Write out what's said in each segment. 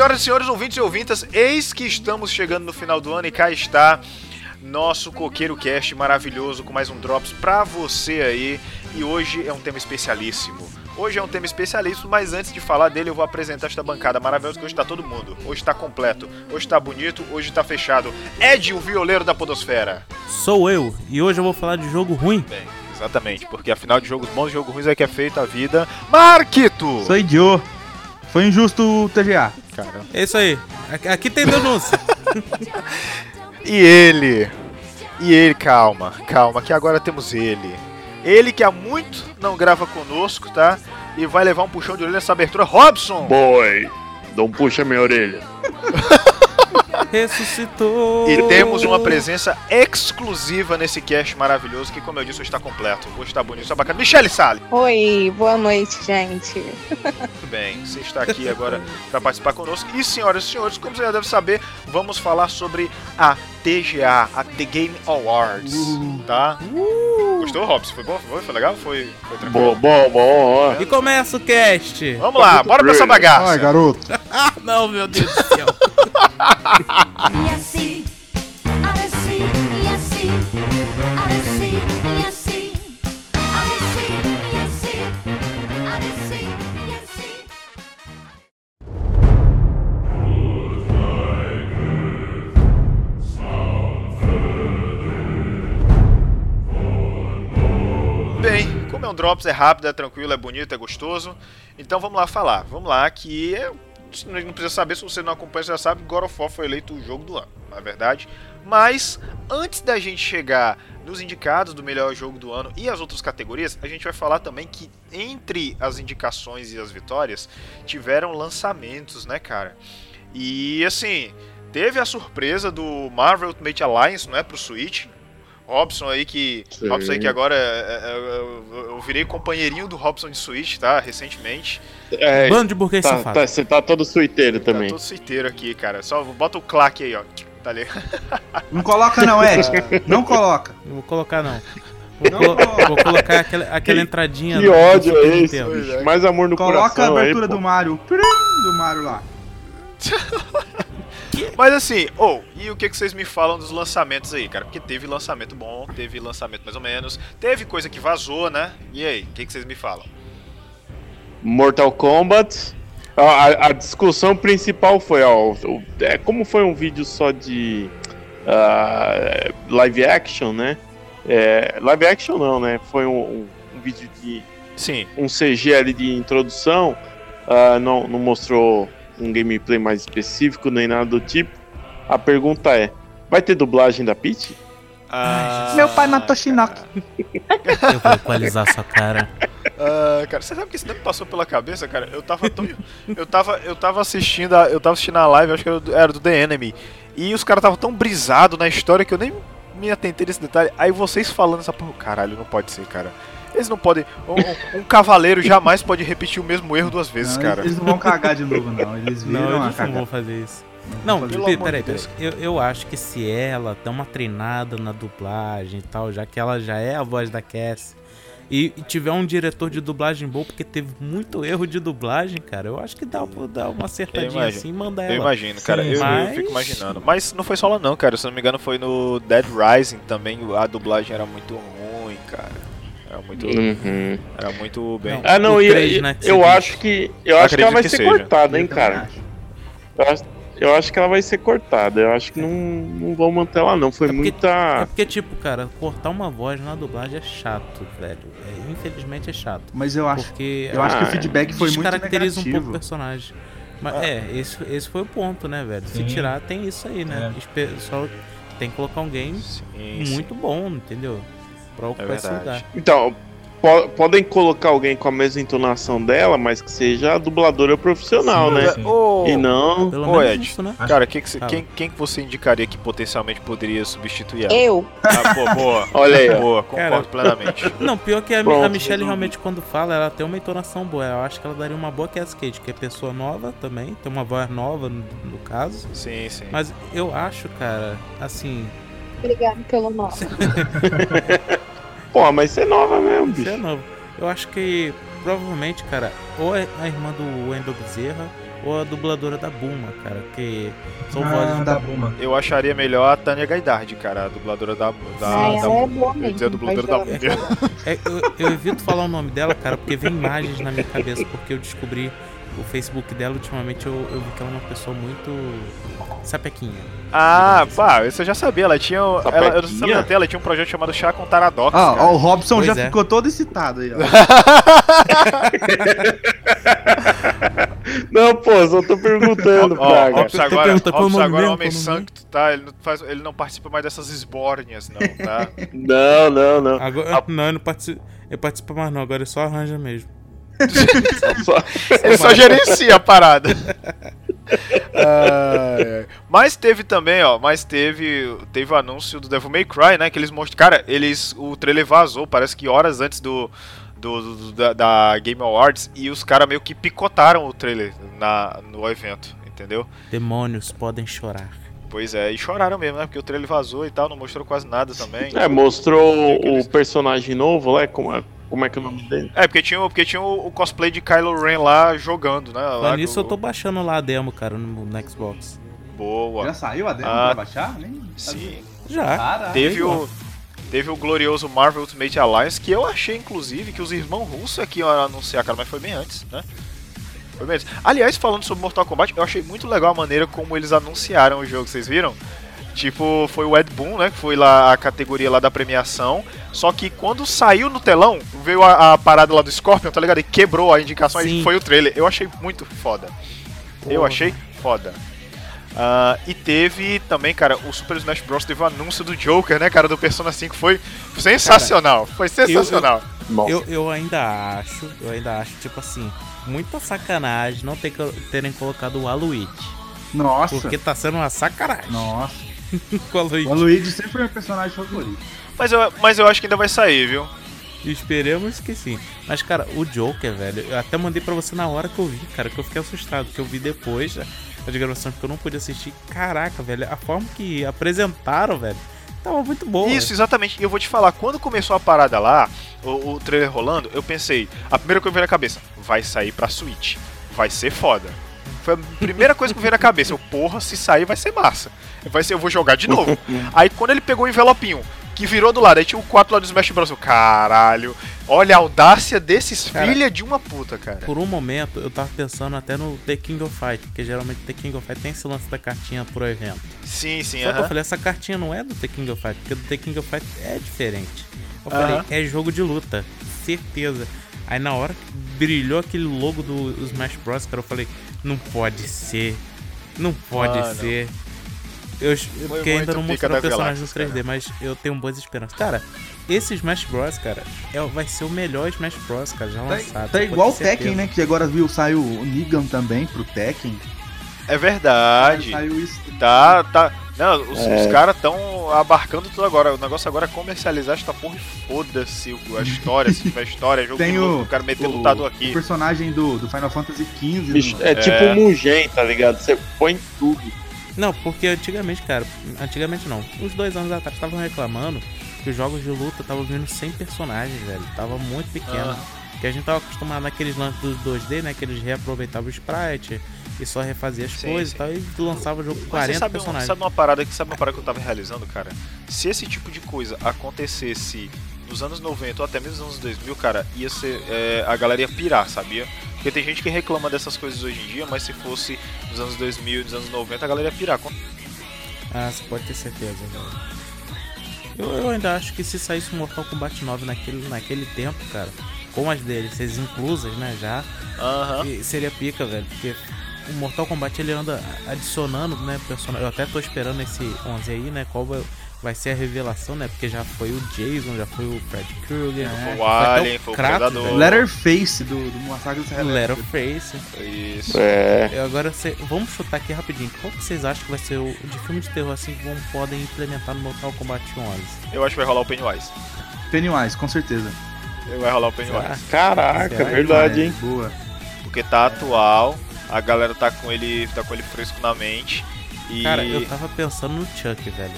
senhoras e senhores, ouvintes e ouvintas, eis que estamos chegando no final do ano e cá está nosso Coqueiro Cast maravilhoso com mais um Drops pra você aí. E hoje é um tema especialíssimo. Hoje é um tema especialíssimo, mas antes de falar dele, eu vou apresentar esta bancada maravilhosa que hoje tá todo mundo. Hoje tá completo, hoje tá bonito, hoje tá fechado. Ed, o violeiro da Podosfera. Sou eu, e hoje eu vou falar de jogo ruim. Bem, exatamente, porque afinal de jogos bons e jogos ruins é que é feita a vida. Marquito! Sou idiota. Foi injusto o TGA. Cara. É isso aí. Aqui, aqui tem denúncia. E ele. E ele, calma, calma, que agora temos ele. Ele que há muito não grava conosco, tá? E vai levar um puxão de orelha nessa abertura. Robson! Boy, não puxa minha orelha. Ressuscitou. E temos uma presença exclusiva nesse cast maravilhoso, que como eu disse, está completo. Hoje está bonito, está bacana. Michele Salles! Oi, boa noite, gente. Muito bem, você está aqui agora para participar conosco. E senhoras e senhores, como você já deve saber, vamos falar sobre a TGA, a The Game Awards, tá? Gostou, Robson? Foi bom? Foi, foi legal? Foi, foi tranquilo? Bom, bom, bom. E começa o cast. Vamos lá, bora pra essa bagaça. Ai, garoto. Ah, não, meu Deus do céu. E assim, assim, e assim, assim, Um Drops, é rápido, é tranquilo, é bonito, é gostoso. Então vamos lá falar. Vamos lá, que é- não precisa saber, se você não acompanha, você já sabe, God of War foi eleito o jogo do ano, na é verdade. Mas, antes da gente chegar nos indicados do melhor jogo do ano e as outras categorias, a gente vai falar também que entre as indicações e as vitórias, tiveram lançamentos, né, cara? E, assim, teve a surpresa do Marvel Ultimate Alliance, não é, pro Switch, Robson aí que. Sim. Robson aí que agora é- é- eu, eu virei companheirinho do Robson de Switch, tá? Recentemente. É, Bando de burguês tá, safado. tá- você tá todo suiteiro Tá também. todo suiteiro aqui, cara. Só bota o claque aí, ó. Tá ali. Não coloca não, Ed. Não coloca. Não vou colocar, não. Vou, colo- coloca. vou colocar aquela, aquela entradinha. Que ódio é esse, é. Mais amor no Coloca a coração abertura aí, do. Mario. Do Mario lá. Mas assim, ou, e o que, que vocês me falam dos lançamentos aí, cara? Porque teve lançamento bom, teve lançamento mais ou menos, teve coisa que vazou, né? E aí, o que, que vocês me falam? Mortal Kombat. A, a- a discussão principal foi, ó, o- é, como foi um vídeo só de ah, live action, né? É, live action não, né? Foi um, um- um vídeo de Sim. um CG ali de introdução, ah, não, não mostrou um gameplay mais específico nem nada do tipo. A pergunta é: vai ter dublagem da Peach? Ah, Meu pai matou Shinnok. Eu vou equalizar sua cara. Ah, cara, você sabe que isso não me passou pela cabeça, cara? Eu tava tão. eu, tava, eu tava assistindo a, eu tava assistindo a live, acho que era do- era do The Enemy. E os caras estavam tão brisados na história que eu nem me atentei nesse detalhe. Aí vocês falando essa porra, caralho, não pode ser, cara. Eles não podem. Um, um- cavaleiro jamais pode repetir o mesmo erro duas vezes, Não, cara. Eles não vão cagar de novo, não. Eles viram Não, a eles não vão fazer isso. Não, peraí, de peraí. Deus. Eu, eu acho que se ela dá uma treinada na dublagem e tal, já que ela já é a voz da Cassie, e, e tiver um diretor de dublagem bom, porque teve muito erro de dublagem, cara, eu acho que dá pra dar uma acertadinha imagino. assim e mandar Eu ela. imagino, cara. Sim, eu, eu mas- fico imaginando. Mas não foi só lá não, cara. Se não me engano, foi no Dead Rising também. A dublagem era muito ruim, cara. Era muito. Uhum. Era muito bem. Não. Ah, não, O e, três, e- né, eu acho que eu acho que ela vai que ser seja. cortada, hein, cara. Eu acho, eu acho que ela vai ser cortada. Eu acho que não, não vão manter ela, não. Foi É porque- É muita. porque, tipo, cara, cortar uma voz na dublagem é chato, velho. É, infelizmente é chato. Mas eu acho, Porque eu acho que o Ah, feedback foi muito descaracteriza um pouco o negativo. personagem. Mas Ah. é, esse, esse foi o ponto, né, velho? Se Sim. tirar, tem isso aí, né? Espe- Só tem que colocar um game Sim, sim. muito bom, entendeu? Pra ocupar esse verdade. lugar. Então, po- podem colocar alguém com a mesma entonação dela, mas que seja a dubladora profissional, Sim, né? E não. Pelo Ô, Ed. isso, né? Cara, que que cê- quem, quem que você indicaria que potencialmente poderia substituir ela? Eu? Ah, pô, boa. Olha aí. Boa, concordo Cara. plenamente. Não, pior que a, Pronto, a Michelle realmente quando fala, ela tem uma entonação boa. Eu acho que ela daria uma boa Cascade, que é pessoa nova também, tem uma voz nova no, no caso. Sim, sim. Mas eu acho, cara, assim, Obrigado pelo nome. Pô, mas você é nova mesmo, Isso é bicho. novo. Eu acho que provavelmente, cara, ou é a irmã do Wendell Bezerra, ou a dubladora da Bulma, cara, que são Ah, vozes da Buma. Eu acharia melhor a Tânia Gaidard, cara, a dubladora da. da, Ah, da ela é boa eu ia dizer a mesmo. dubladora da Bulma. É, eu, eu evito falar o nome dela, cara, porque vem imagens na minha cabeça, porque eu descobri o Facebook dela, ultimamente eu, eu vi que ela é uma pessoa muito sapequinha. Ah, pá, isso eu já sabia. Ela tinha. Ela, eu não sabia até, ela tinha um projeto chamado Chá com Taradox. Ó, cara. ó, o Robson Pois já é. ficou todo excitado aí, ó. Não, pô, só tô perguntando, Ó, Praga. Robson Tô agora, Robson agora é um mesmo, homem o nome santo, tá? Ele não, faz, ele não participa mais dessas esbórnias, não, tá? Não, não, não. Agora, não, ele não participa, ele participa mais não, agora ele só arranja mesmo. Só- Ele só gerencia a parada. Mas teve também, ó, mas teve teve o anúncio do Devil May Cry, né, que eles mostraram, cara, eles o trailer vazou, parece que horas antes do, do, do- da, da Game Awards e os caras meio que picotaram o trailer na no evento, entendeu? Demônios podem chorar. Pois é, e choraram mesmo, né? Porque o trailer vazou e tal, não mostrou quase nada também. É, mostrou o personagem novo lá, como é, como é que é o nome dele? É, porque tinha, o- porque tinha o, o cosplay de Kylo Ren lá jogando, né? Lá nisso com- eu tô baixando lá a demo, cara, no, no Xbox. Boa. Já saiu a demo Ah, pra baixar? Nem Sim. Já. Cara, Teve o, teve o glorioso Marvel Ultimate Alliance, que eu achei, inclusive, que os irmãos russos aqui iam anunciar, cara, mas foi bem antes, né? Foi antes. Aliás, falando sobre Mortal Kombat, eu achei muito legal a maneira como eles anunciaram o jogo, vocês viram? Tipo, foi o Ed Boon, né? Que foi lá a categoria lá da premiação. Só que quando saiu no telão, veio a, a parada lá do Scorpion, tá ligado? E quebrou a indicação, aí Sim. foi o trailer. Eu achei muito foda. Eu Porra. achei foda. Ah, e teve também, cara, o Super Smash Bros. teve o anúncio do Joker, né, cara, do Persona 5. Foi sensacional. foi sensacional. Nossa. Eu, eu ainda acho, eu ainda acho, tipo assim, muita sacanagem não ter, terem colocado o Aluigi. Nossa. Porque tá sendo uma sacanagem Nossa. com o Aluigi. O sempre foi meu personagem favorito. Mas, eu, mas eu acho que ainda vai sair, viu? Esperemos que sim. Mas, cara, o Joker, velho, eu até mandei pra você na hora que eu vi, cara, que eu fiquei assustado, que eu vi depois da das gravações, porque eu não pude assistir. Caraca, velho, a forma que apresentaram, velho, tava muito boa. Isso, exatamente. E eu vou te falar, quando começou a parada lá, o, o trailer rolando, eu pensei, a primeira coisa que veio na cabeça, vai sair pra Switch. Vai ser foda. Foi a primeira coisa que veio na cabeça. Eu, porra, se sair vai ser massa. Vai ser, eu vou jogar de novo. aí quando ele pegou o envelopinho, que virou do lado, aí tinha o 4 lá do Smash Bros. Caralho, olha a audácia desses Cara, filha de uma puta, cara. Por um momento, eu tava pensando até no The King of Fight, porque geralmente The King of Fight tem esse lance da cartinha pro evento. Sim, sim, Só que eu falei, essa cartinha não é do The King of Fight, porque do The King of Fight é diferente. Eu Aham. falei, é jogo de luta, certeza. Aí na hora que brilhou aquele logo do Smash Bros, cara, eu falei, não pode ser. Não pode Ah, não. Eu, porque ainda não mostrou o personagem no galáxias, 3D, mas eu tenho boas esperanças. Cara, esse Smash Bros, cara, é, vai ser o melhor Smash Bros, cara, já Tá, lançado. tá pode igual o Tekken, né? Que agora viu, saiu o Negan também pro Tekken. É verdade. Saiu isso. Tá, tá. Não, os, É. os caras estão abarcando tudo agora. O negócio agora é comercializar esta porra e foda-se o- a história, se tiver história, jogo Tem de luta, o, o cara meter o- lutador o aqui. personagem do, do Final Fantasy XV. Bicho, no- é, tipo um Mugen, tá ligado? Você põe tudo. Não, porque antigamente, cara, antigamente não. Uns dois anos atrás estavam reclamando que os jogos de luta estavam vindo sem personagens, velho. Tava muito pequeno. Ah. Porque a gente tava acostumado naqueles lances dos 2D, né? Que eles reaproveitavam o sprite e só refazia as Sim, coisas sim. e tal. E lançava o jogo com Mas 40 você sabe, um- personagens. sabe uma parada que sabe uma parada que eu tava realizando, cara? Se esse tipo de coisa acontecesse nos anos 90 ou até mesmo nos anos 2000, cara, ia ser é, a galera ia pirar, sabia? Porque tem gente que reclama dessas coisas hoje em dia, mas se fosse nos anos 2000, nos anos 90, a galera ia pirar. Ah, você pode ter certeza, velho. Eu, eu ainda acho que se saísse um Mortal Kombat 9 naquele, naquele tempo, cara, com as DLCs inclusas, né, já, Aham. E seria pica, velho, porque o Mortal Kombat ele anda adicionando, né, personagem. Eu até tô esperando esse 11 aí, né, qual vai, vai ser a revelação, né, porque já foi o Jason, já foi o Fred Krueger, É, O até Alien, foi o Kratos, Predador. velho. Letterface do, do Massacre do Serra o. Letterface. Isso. É. Eu agora cê, vamos chutar aqui rapidinho. Qual que vocês acham que vai ser o de filme de terror assim que vão podem implementar no Mortal Kombat 11? Eu acho que vai rolar o Pennywise. Pennywise, com certeza. Vai rolar o Pennywise. Caraca, Será? verdade, hein? Boa. Porque tá atual, a galera tá com ele, tá com ele fresco na mente. E Cara, eu tava pensando no Chuck, velho.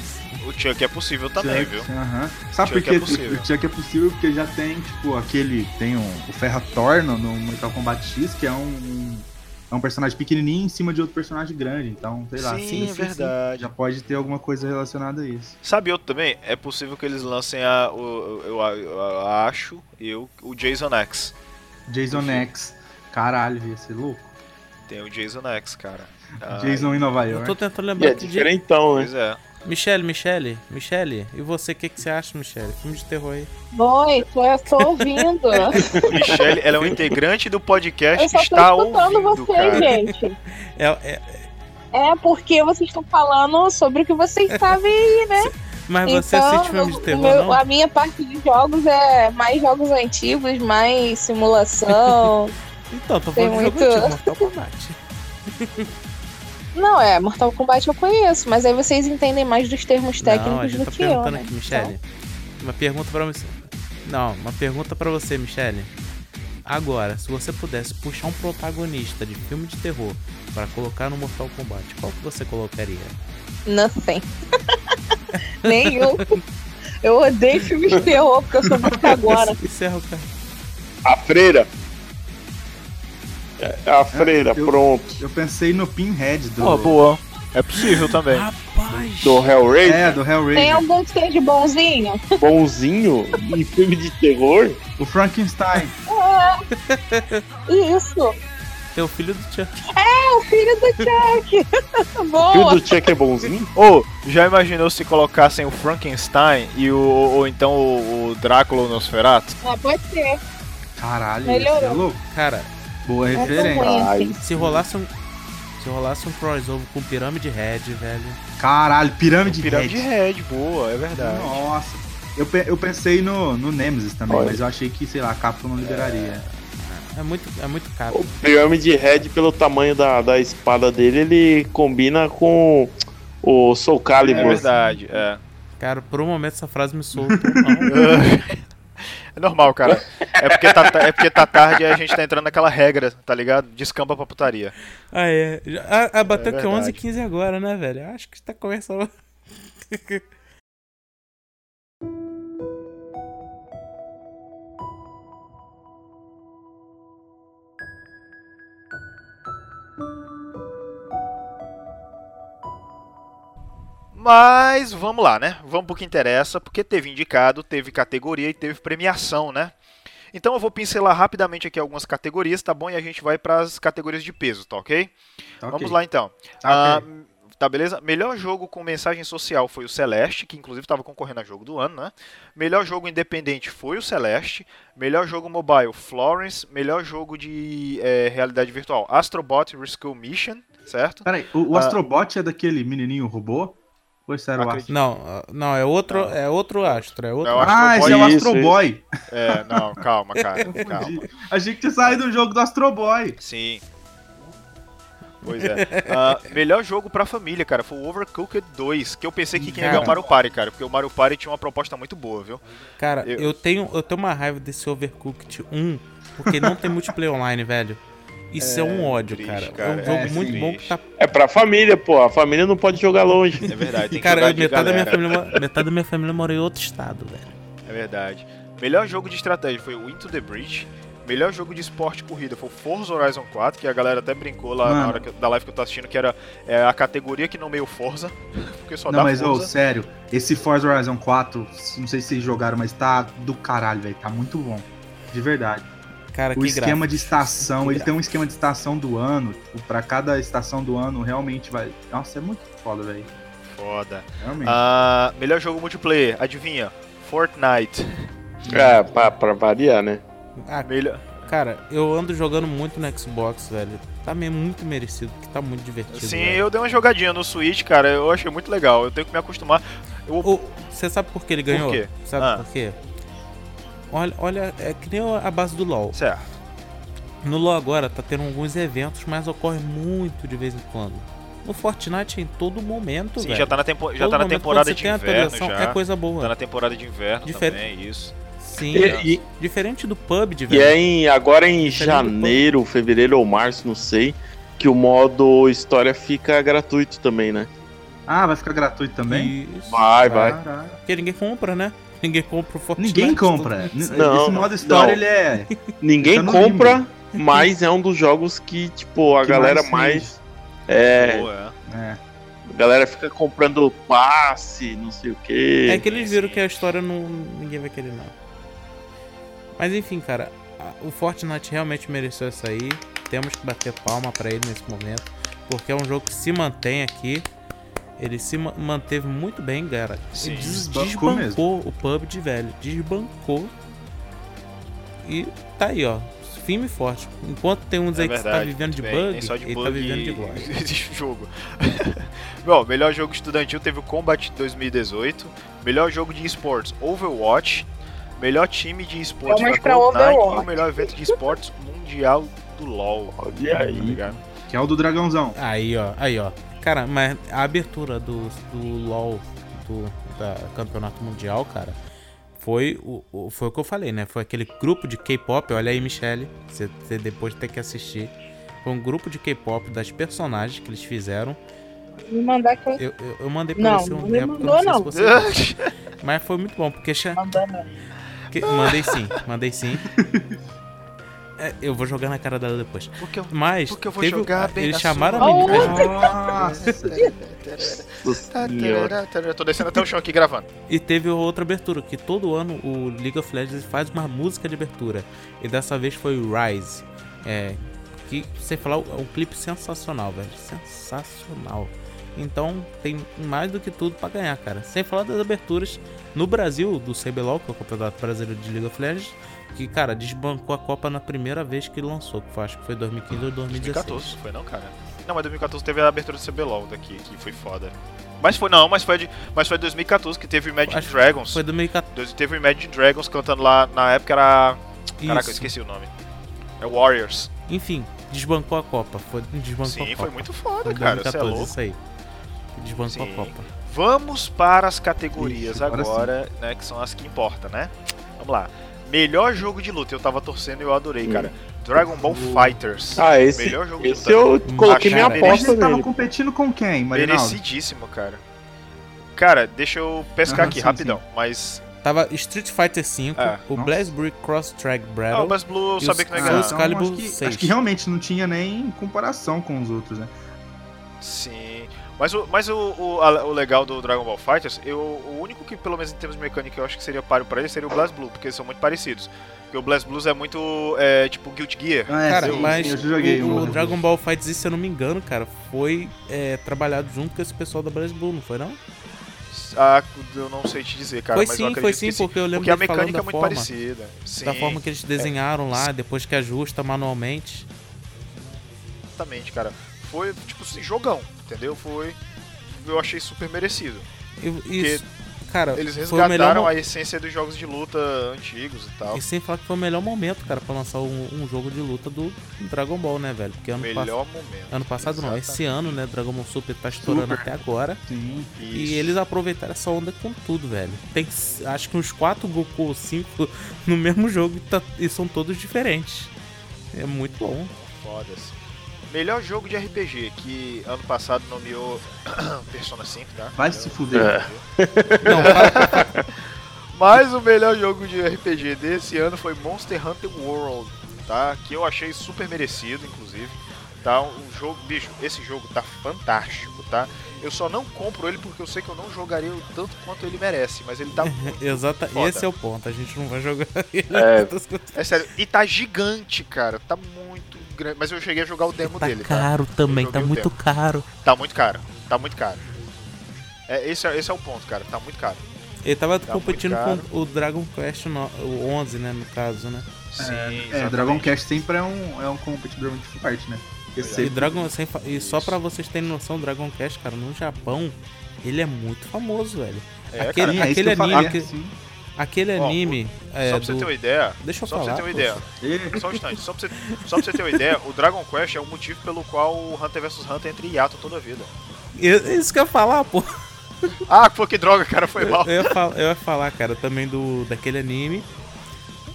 O Chuck é possível também, Chuck, viu? aham. Sabe Chuck por que é possível. o Chuck é possível? Porque já tem, tipo, aquele. Tem um, o Ferrator no, no Mortal Kombat X, que é um, um, é um personagem pequenininho em cima de outro personagem grande. Então, sei lá. sim, é verdade. Já pode ter alguma coisa relacionada a isso. Sabe outro também? É possível que eles lancem a. O, eu, eu- eu acho, eu, o Jason X. Jason Enfim. X. Caralho, ia ser louco. Tem o Jason X, cara. Jason em Nova Eu York. tô tentando E é lembrar que dia... diferentão, né? Pois é. Michele, Michele, Michele, e você, o que, que você acha, Michele? Filme de terror aí. Oi, tô, eu tô ouvindo. Michelle, ela é um integrante do podcast Eu só tô está escutando ouvindo, vocês, cara. gente. É, é- É porque vocês estão falando sobre o que vocês sabem aí, né? mas você então, assiste filme de terror, meu- não? a minha parte de jogos é mais jogos antigos, mais simulação. Então, tô tem falando de jogo muito- antigo, Mortal Kombat. Não, é, Mortal Kombat eu conheço, mas aí vocês entendem mais dos termos Não, a técnicos gente do tá que eu, perguntando né? aqui, Michele. Uma pergunta pra você. Não, uma pergunta pra você, Michele. Agora, se você pudesse puxar um protagonista de filme de terror pra colocar no Mortal Kombat, qual que você colocaria? Então, nothing. Nenhum. Eu odeio filmes de terror porque eu sou muito agora. Encerra o cara. A freira. É, A freira, eu- pronto. Eu pensei no Pinhead do. Ó, boa. É possível também. Rapaz! Do Hellraiser, É, do Tem Hellraiser. algum que seja bonzinho? bonzinho, em filme de terror. O Frankenstein. Isso. Teu filho do Chuck. É o filho do Chuck. O Boa. filme do Chuck é bonzinho? Ô, já imaginou se colocassem o Frankenstein e o, ou então o, o Drácula ou o Nosferatu? Ah, pode ser. Caralho, Melhorou. esse é louco. Cara, Boa É referência. se rolasse um. Se rolasse um crossover com Pirâmide Red, velho. Caralho, Pirâmide, Pirâmide Red. Red, boa, é verdade. Nossa. Eu, eu pensei no, no Nemesis também, Olha. mas eu achei que, sei lá, a Capcom não liberaria. É muito, é muito caro. O Pyramid Head, pelo tamanho da, da espada dele, ele combina com o Soul É Calibur. verdade, é. Cara, por um momento essa frase me soltou. É normal, cara. É porque, tá, é porque tá tarde e a gente tá entrando naquela regra, tá ligado? Descamba pra putaria. Ah, é. Já- Ah, ah, bateu É que 11 verdade. 15 agora, né, velho? Acho que tá começando. Mas vamos lá, né? Vamos pro que interessa, porque teve indicado, teve categoria e teve premiação, né? Então eu vou pincelar rapidamente aqui algumas categorias, tá bom? E a gente vai pras categorias de peso, tá ok? Tá Vamos ok. lá então. Tá Ah, ok. tá beleza? Melhor jogo com mensagem social foi o Celeste, que inclusive estava concorrendo a jogo do ano, né? Melhor jogo independente foi o Celeste. Melhor jogo mobile, Florence. Melhor jogo de eh, realidade virtual, Astrobot Rescue Mission, certo? Peraí, o, o Ah. Astrobot é daquele menininho robô? Ou esse era o Acredito. Astro? Não, não, é outro, é outro astro, é outro É o astro. Ah, esse é o Boy. Astro Isso, Boy. É, não, calma, cara, calma. Achei que tinha saído um jogo do Astro Boy. Sim. Pois é. Ah, melhor jogo pra família, cara, foi o Overcooked 2, que eu pensei que quem ia ganhar o Cara. Mario Party, cara, porque o Mario Party tinha uma proposta muito boa, viu? Cara, Eu- eu... tenho, eu tenho uma raiva desse Overcooked 1, porque não tem multiplayer online, velho. Isso é, um ódio, triste, cara. É cara, um é jogo muito triste. bom que tá. É pra família, pô. A família não pode jogar longe. É verdade, tem que Cara, jogar metade da, minha família, metade da minha família mora em outro estado, velho. É verdade. Melhor jogo de estratégia foi o Into the Breach. Melhor jogo de esporte corrida foi o Forza Horizon 4, que a galera até brincou lá na Mano. hora que- da live que eu tô assistindo, que era é, a categoria que nomeia o Forza, porque só Não, dá mas, ô, Forza. sério, esse Forza Horizon 4, não sei se vocês jogaram, mas tá do caralho, velho. Tá muito bom. De verdade. Cara, O que esquema gráfico. de estação, Que ele tem um esquema de estação do ano. Tipo, pra cada estação do ano, realmente vai. Nossa, é muito foda, velho. Foda. Realmente. Ah, melhor jogo multiplayer, adivinha? Fortnite. É, pra, pra variar, né? Ah, Melhor... cara, eu ando jogando muito no Xbox, velho. Tá meio muito merecido, que tá muito divertido. Sim, velho. eu dei uma jogadinha no Switch, cara, eu achei muito legal. Eu tenho que me acostumar. Eu... Você sabe por que ele ganhou? quê? Sabe Ah. por quê? Olha, olha, é que nem a base do LoL. Certo. No LoL agora tá tendo alguns eventos, mas ocorre muito de vez em quando. No Fortnite é em todo momento, Sim, velho. já tá na, tempo... já tá na temporada de inverno já. É coisa boa. Tá na temporada de inverno Difer- também, isso. Sim. E, e- Diferente do PUBG, e velho. é em, agora em Diferente janeiro, fevereiro ou março, não sei, que o modo história fica gratuito também, né? Ah, vai ficar gratuito também? Isso. Vai, vai. Porque ninguém compra, né? Ninguém compra o Fortnite. Ninguém compra. Não, Esse modo história, não. ele é. Ninguém no compra, mas é um dos jogos que, tipo, a Que galera mais mais. É, Boa, é. É. a galera fica comprando passe, não sei o quê. É que eles viram que a história não. ninguém vai querer não. Mas enfim, cara, o Fortnite realmente mereceu isso aí. Temos que bater palma pra ele nesse momento. Porque é um jogo que se mantém aqui. Ele se ma- manteve muito bem, cara. Sim, des- desbancou desbancou o PUBG, velho. Desbancou. E tá aí, ó. Firme e forte. Enquanto tem uns É aí que tá verdade. vivendo de Bem, bug, nem só de ele bug tá vivendo de e- glória. jogo. Bom, melhor jogo estudantil teve o Combat 2018. Melhor jogo de esportes, Overwatch. Melhor time de esportes da pra Cloud9 e o melhor evento de esportes mundial do LoL. Olha Tá aí. ligado? Que é o do dragãozão. Aí, ó, aí, ó. Cara, mas a abertura do, do LoL, do da Campeonato Mundial, cara, foi o, o- foi o que eu falei, né? Foi aquele grupo de K-pop, olha aí, Michelle, você você depois tem que assistir. Foi um grupo de K-pop das personagens que eles fizeram. Me mandar que eu Eu, eu, eu mandei pra Não, você um não tempo, mandou, não. se você. Mas foi muito bom, porque mandar não. que- mandei sim, mandei sim. É, eu vou jogar na cara dela depois. Porque eu, Mas porque eu vou teve, jogar bem eles chamaram sua a menina. Nossa. Nossa senhora. Eu tô descendo até o chão aqui gravando. E teve outra abertura, que todo ano o League of Legends faz uma música de abertura. E dessa vez foi Rise. É. Que, sem falar, é um clipe sensacional, velho. Sensacional. Então tem mais do que tudo pra ganhar, cara. Sem falar das aberturas no Brasil, do CBLOL, que é o Campeonato Brasileiro de League of Legends. Que, cara, desbancou a Copa na primeira vez que lançou, que foi, acho que foi 2015 ou 2016. 2014, foi não, cara? Não, mas 2014 teve a abertura do CBLOL daqui, que foi foda. Mas foi não, mas foi de, mas foi 2014 que teve o Imagine Acho Dragons. Foi 2014. Dois- Teve o Imagine Dragons cantando lá, na época era... Caraca, eu Isso. esqueci o nome. É Warriors. Enfim, desbancou a Copa. Foi, desbancou a Sim, Copa. foi muito foda, Foi cara, você é 2014, louco. isso aí. Desbancou Sim. a Copa. Vamos para as categorias Ixi, agora agora, né, que são as que importam, né? Vamos lá. Melhor jogo de luta, eu tava torcendo e eu adorei, cara. Dragon Ball Fighters. Ah, esse, Melhor jogo de esse luta. eu coloquei minha aposta ele tava nele. competindo com quem, Marinaldo? Merecidíssimo, cara. Cara, deixa eu pescar Aham, aqui sim, rapidão, mas... Tava Street Fighter V, É, o. BlazBlue Cross Track Ah, o Battle. Buzz Blue eu sabia que não ia ganhar. Excalibur acho que, 6. acho que realmente não tinha nem comparação com os outros, né? Sim. Mas, o, mas o, o, a- o legal do Dragon Ball Fighters, eu, o único que, pelo menos em termos de mecânica, eu acho que seria páreo pra ele seria o Blast Blue, porque eles são muito parecidos. Porque o Blast Blues é muito, é, tipo, Guilty Gear. Ah, é, Cara, sim, mas sim, eu joguei o, o Dragon Ball Fight Z, se eu não me engano, cara, foi é, trabalhado junto com esse pessoal da BlazBlue, não foi não? Ah, eu não sei te dizer, cara, foi mas eu sim, acredito foi sim, que sim. porque eu lembro Porque a mecânica é muito forma, parecida. Sim, da forma que eles desenharam lá, depois que ajusta manualmente. exatamente, cara. Foi, tipo, assim, jogão, entendeu? Foi... Eu achei super merecido. E, isso, cara, Eles melhor resgataram mo- a essência dos jogos de luta antigos e tal. E sem falar que foi o melhor momento, cara, pra lançar um, um jogo de luta do Dragon Ball, né, velho? Porque ano, pass- Melhor momento. ano passado não, Exatamente. esse ano, né, Dragon Ball Super tá estourando Super. até agora. Sim. E Isso. eles aproveitaram essa onda com tudo, velho. Tem acho que uns 4 Goku ou 5 no mesmo jogo e, tá- e são todos diferentes. É muito bom. Foda-se. Melhor jogo de RPG, que ano passado nomeou Persona 5, tá? Vai se fuder. É. Não, fala- Mas o melhor jogo de RPG desse ano foi Monster Hunter World, tá? Que eu achei super merecido, inclusive. Tá? Um jogo, bicho, esse jogo tá fantástico, tá? Eu só não compro ele porque eu sei que eu não jogaria o tanto quanto ele merece, mas ele tá muito Exata, foda. esse é o ponto. A gente não vai jogar ele. É. É sério, e tá gigante, cara. Tá muito grande. Mas eu cheguei a jogar o demo Tá dele, tá? caro também, tá joguei o muito demo. caro. Tá muito caro. Tá muito caro. É, esse, é, esse é o ponto, cara. Tá muito caro. Ele tava Tá competindo com o Dragon Quest no, o 11, né, no caso, né? Sim, É, exatamente. Dragon Quest sempre é um, é um competidor muito forte, né? E, Dragon, sem e só pra vocês terem noção, Dragon Quest, cara, no Japão, ele é muito famoso, velho. É, aquele Sim, é aquele que eu falei, anime, é, que- sim. aquele anime é, só pra você do- ter uma ideia. Deixa eu só falar. pra você ter uma ideia. Só um instante. Só pra, você, só pra você ter uma ideia, o Dragon Quest é o motivo pelo qual o Hunter vs Hunter entra em hiato toda a vida. Isso que eu ia falar, pô. Ah, pô, que droga, cara, foi mal. Eu ia, fal- eu ia falar, cara, também do daquele anime.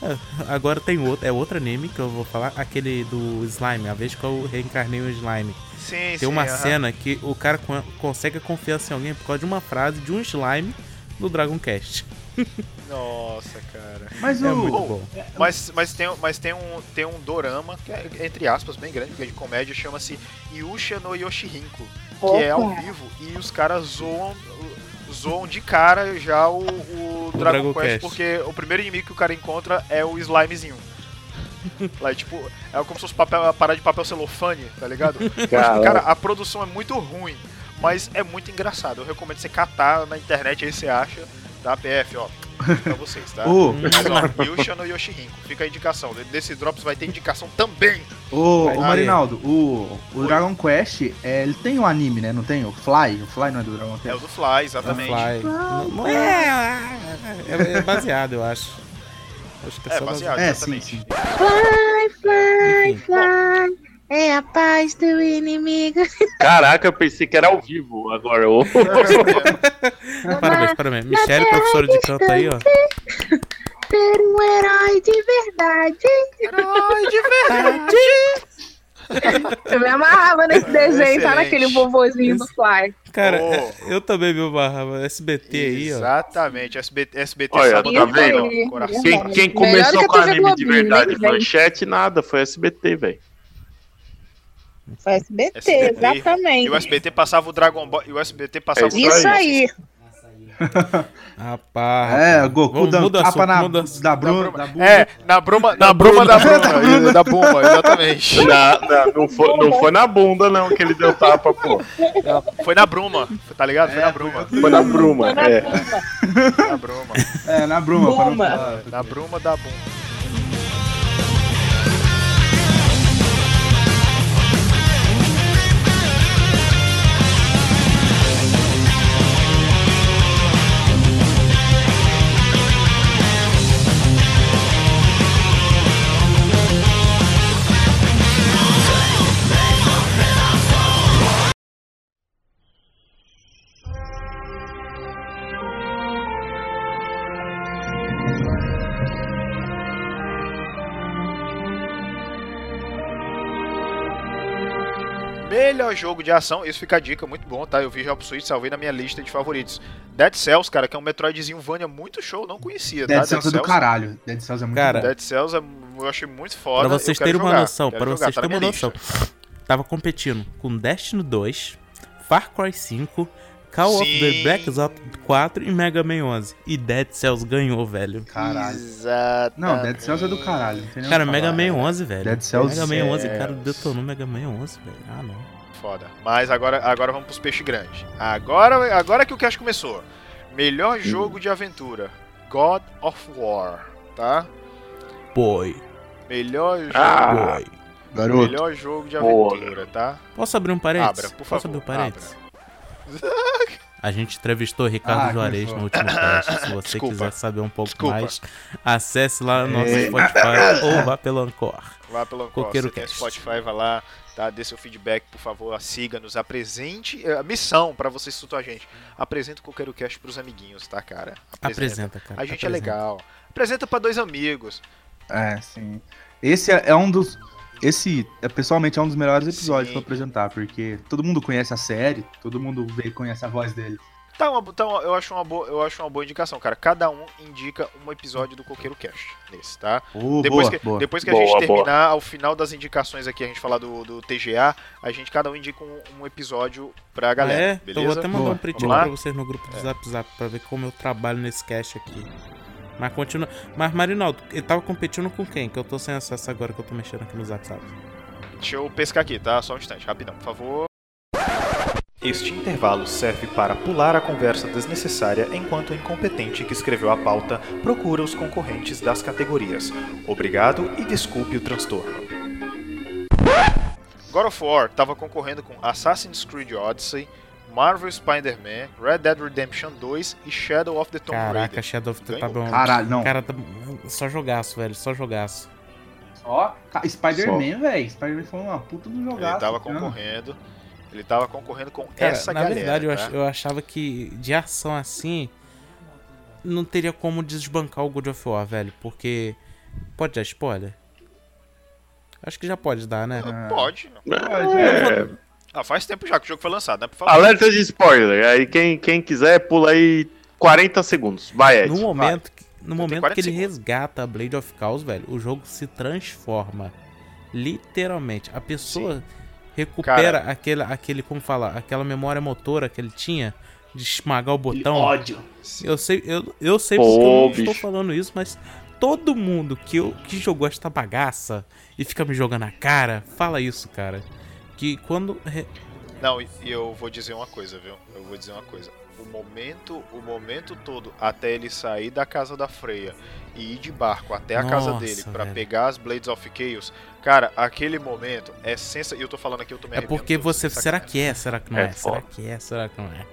É, agora tem outro, é outro anime que eu vou falar, aquele do slime, a vez que eu reencarnei o slime. Sim, Tem sim. uma cena que o cara con- consegue a confiança em alguém por causa de uma frase de um slime no Dragon Quest. Nossa, cara. Mas É o. muito Bom, bom. Mas, mas, tem, mas tem, um, tem um dorama, que é, entre aspas, bem grande, que é de comédia, chama-se Yusha no Yoshihinko, que é ao Opa. vivo, e os caras zoam, zoam de cara já o, o O Dragon Dragon Quest, Quest. porque o primeiro inimigo que o cara encontra é o slimezinho. Lá, tipo, é como se fosse papel, a parada de papel celofane, tá ligado? Cara, Cara, a produção é muito ruim, mas é muito engraçado. Eu recomendo você catar na internet aí você acha, tá? PF, ó, pra vocês, tá? Ô, Mas ó, Yusha no Yoshihinko, fica a indicação. Desse Drops vai ter indicação também. ô, ô Marinaldo, o, o Dragon Quest, é, ele tem um anime, né? Não tem? O Fly? O Fly não é do Dragon É o Quest? do Fly, exatamente. Fly. Não, não é, é. É baseado, eu acho. Acho que é, É, só baseado, É, sim, exatamente. sim. Fly, fly, fly. É a paz do inimigo. Caraca, eu pensei que era ao vivo agora. Parabéns, parabéns. Michelle, professora de canto aí, ó. Ser um herói de verdade. Herói de verdade. Eu me amarrava nesse desenho, tá Excelente. naquele vovozinho do Fly. Cara, Oh. eu também me barrava. SBT aí, ó. Exatamente, SBT, SBT Olha, tá vendo? Quem, quem começou que com anime de verdade, vem. manchete, nada, foi SBT, velho. Foi SBT, SBT. E exatamente. o SBT passava o Dragon Ball. E o SBT passava É o Isso Dragon Ball. aí. Rapaz. É, Goku dando muda tapa assunto, na, muda- da Bruna. Bruma. Da Bruna. É, na bruma, na bruma da Bruna. Da Buma, exatamente. Na- na- não, foi, não foi na bunda, não, que ele deu tapa, pô. Foi na Bruma, tá ligado? Foi É, na Bruma. Foi na Bruma, é. Na Bruma. É, na Bruma. Bruma. falar. Na Bruma da Buma. Melhor jogo de ação, isso fica a dica, muito bom, tá? Eu vi já pro Switch, salvei na minha lista de favoritos. Dead Cells, cara, que é um Metroidzinho Vania muito show, não conhecia, Dead tá? Cells é do caralho. Dead Cells é muito Cara, bom. Dead Cells é- eu achei muito foda. Pra vocês terem uma jogar, noção, pra jogar, vocês tá terem uma minha noção. lista. Tava competindo com Destiny 2, Far Cry 5, Call of the Sim. Black Ops 4 e Mega Man 11. E Dead Cells ganhou, velho. Caralho. Exatamente. Não, Dead Cells é do caralho. Cara, Mega falar. Man 11, velho. Dead Cells Mega Man 11, é- cara, detonou Mega Man 11, velho. Ah, não. Foda. Mas agora, agora vamos pros peixes grandes. Agora, agora que o cast começou. Melhor jogo de aventura. God of War, tá? Boy, Melhor jogo, Ah, boy. Garoto. melhor jogo de Boa. aventura, tá? Posso abrir um parênteses? Abra, por Posso favor, abrir um parênteses? A gente entrevistou Ricardo Ah, Juarez no último cast. Se você Desculpa. quiser saber um pouco Desculpa. mais, acesse lá no nosso. Spotify ou vá pelo Ancor. Vá pelo Ancor, Coqueiro. Spotify, vai lá, tá? Dê seu feedback, por favor, siga-nos, apresente é, a missão pra você escutar a gente. Apresenta o Coqueiro Cast pros amiguinhos, tá, cara? Apresenta, cara. A gente é apresenta. legal. Apresenta pra dois amigos. É, sim. Esse é, é um dos. Esse, é, pessoalmente, é um dos melhores episódios pra apresentar, porque todo mundo conhece a série, todo mundo vê, conhece a voz dele. Tá, uma, tá uma- eu, acho uma boa, eu acho uma boa indicação, cara. Cada um indica um episódio do Coqueiro Cast nesse, tá? Oh, depois boa, que, boa. depois que a Boa, gente boa. terminar, ao final das indicações aqui, a gente falar do, do TGA, a gente cada um indica um, um episódio pra galera, é? Então beleza? vou até mandar Boa, um lá? pra vocês no grupo do Zap Zap pra ver como eu trabalho nesse cast aqui. Mas continua. Mas Marinaldo, ele tava competindo com quem? Que eu tô sem acesso agora que eu tô mexendo aqui no Zap Zap. Deixa eu pescar aqui, tá? Só um instante, rapidão, por favor. Este intervalo serve para pular a conversa desnecessária enquanto o incompetente que escreveu a pauta procura os concorrentes das categorias. Obrigado e desculpe o transtorno. God of War estava concorrendo com Assassin's Creed Odyssey, Marvel Spider-Man, Red Dead Redemption 2 e Shadow of the Tomb Caraca, Raider. Shadow of the Ganhou. tá bom. Caralho, não. Cara, tá... só jogaço, velho. Só jogaço. Ó, Spider-Man, velho. Spider-Man foi uma puta do jogaço. Ele tava cara. concorrendo. Ele tava concorrendo com Cara, essa na galera. verdade, eu, tá? eu achava que de ação assim. Não teria como desbancar o God of War, velho. Porque. Pode dar spoiler? Acho que já pode dar, né? Ah. Pode. É, Ah, faz tempo já que o jogo foi lançado, né? Por favor. alerta de spoiler. Aí quem, quem quiser, pula aí 40 segundos. Vai, Ed. No momento, que, no momento 40 que ele segundos. resgata a Blade of Chaos, velho, o jogo se transforma. Literalmente. A pessoa recupera aquele, aquele, como fala, aquela memória motora que ele tinha de esmagar o botão. ódio. Eu sei, eu, eu sei Pô, porque eu não estou falando isso, mas todo mundo que, eu, que jogou esta bagaça e fica me jogando na cara, fala isso, cara. Que quando. re- Não, e eu vou dizer uma coisa, viu? Eu vou dizer uma coisa. O momento, o momento todo até ele sair da casa da Freya e ir de barco até a casa Nossa, dele pra velho. pegar as Blades of Chaos, cara, aquele momento é sensacional. Eu tô falando aqui, eu tô me É porque todo, você. Será que é? Será que não É é? Será que é? Será que não é?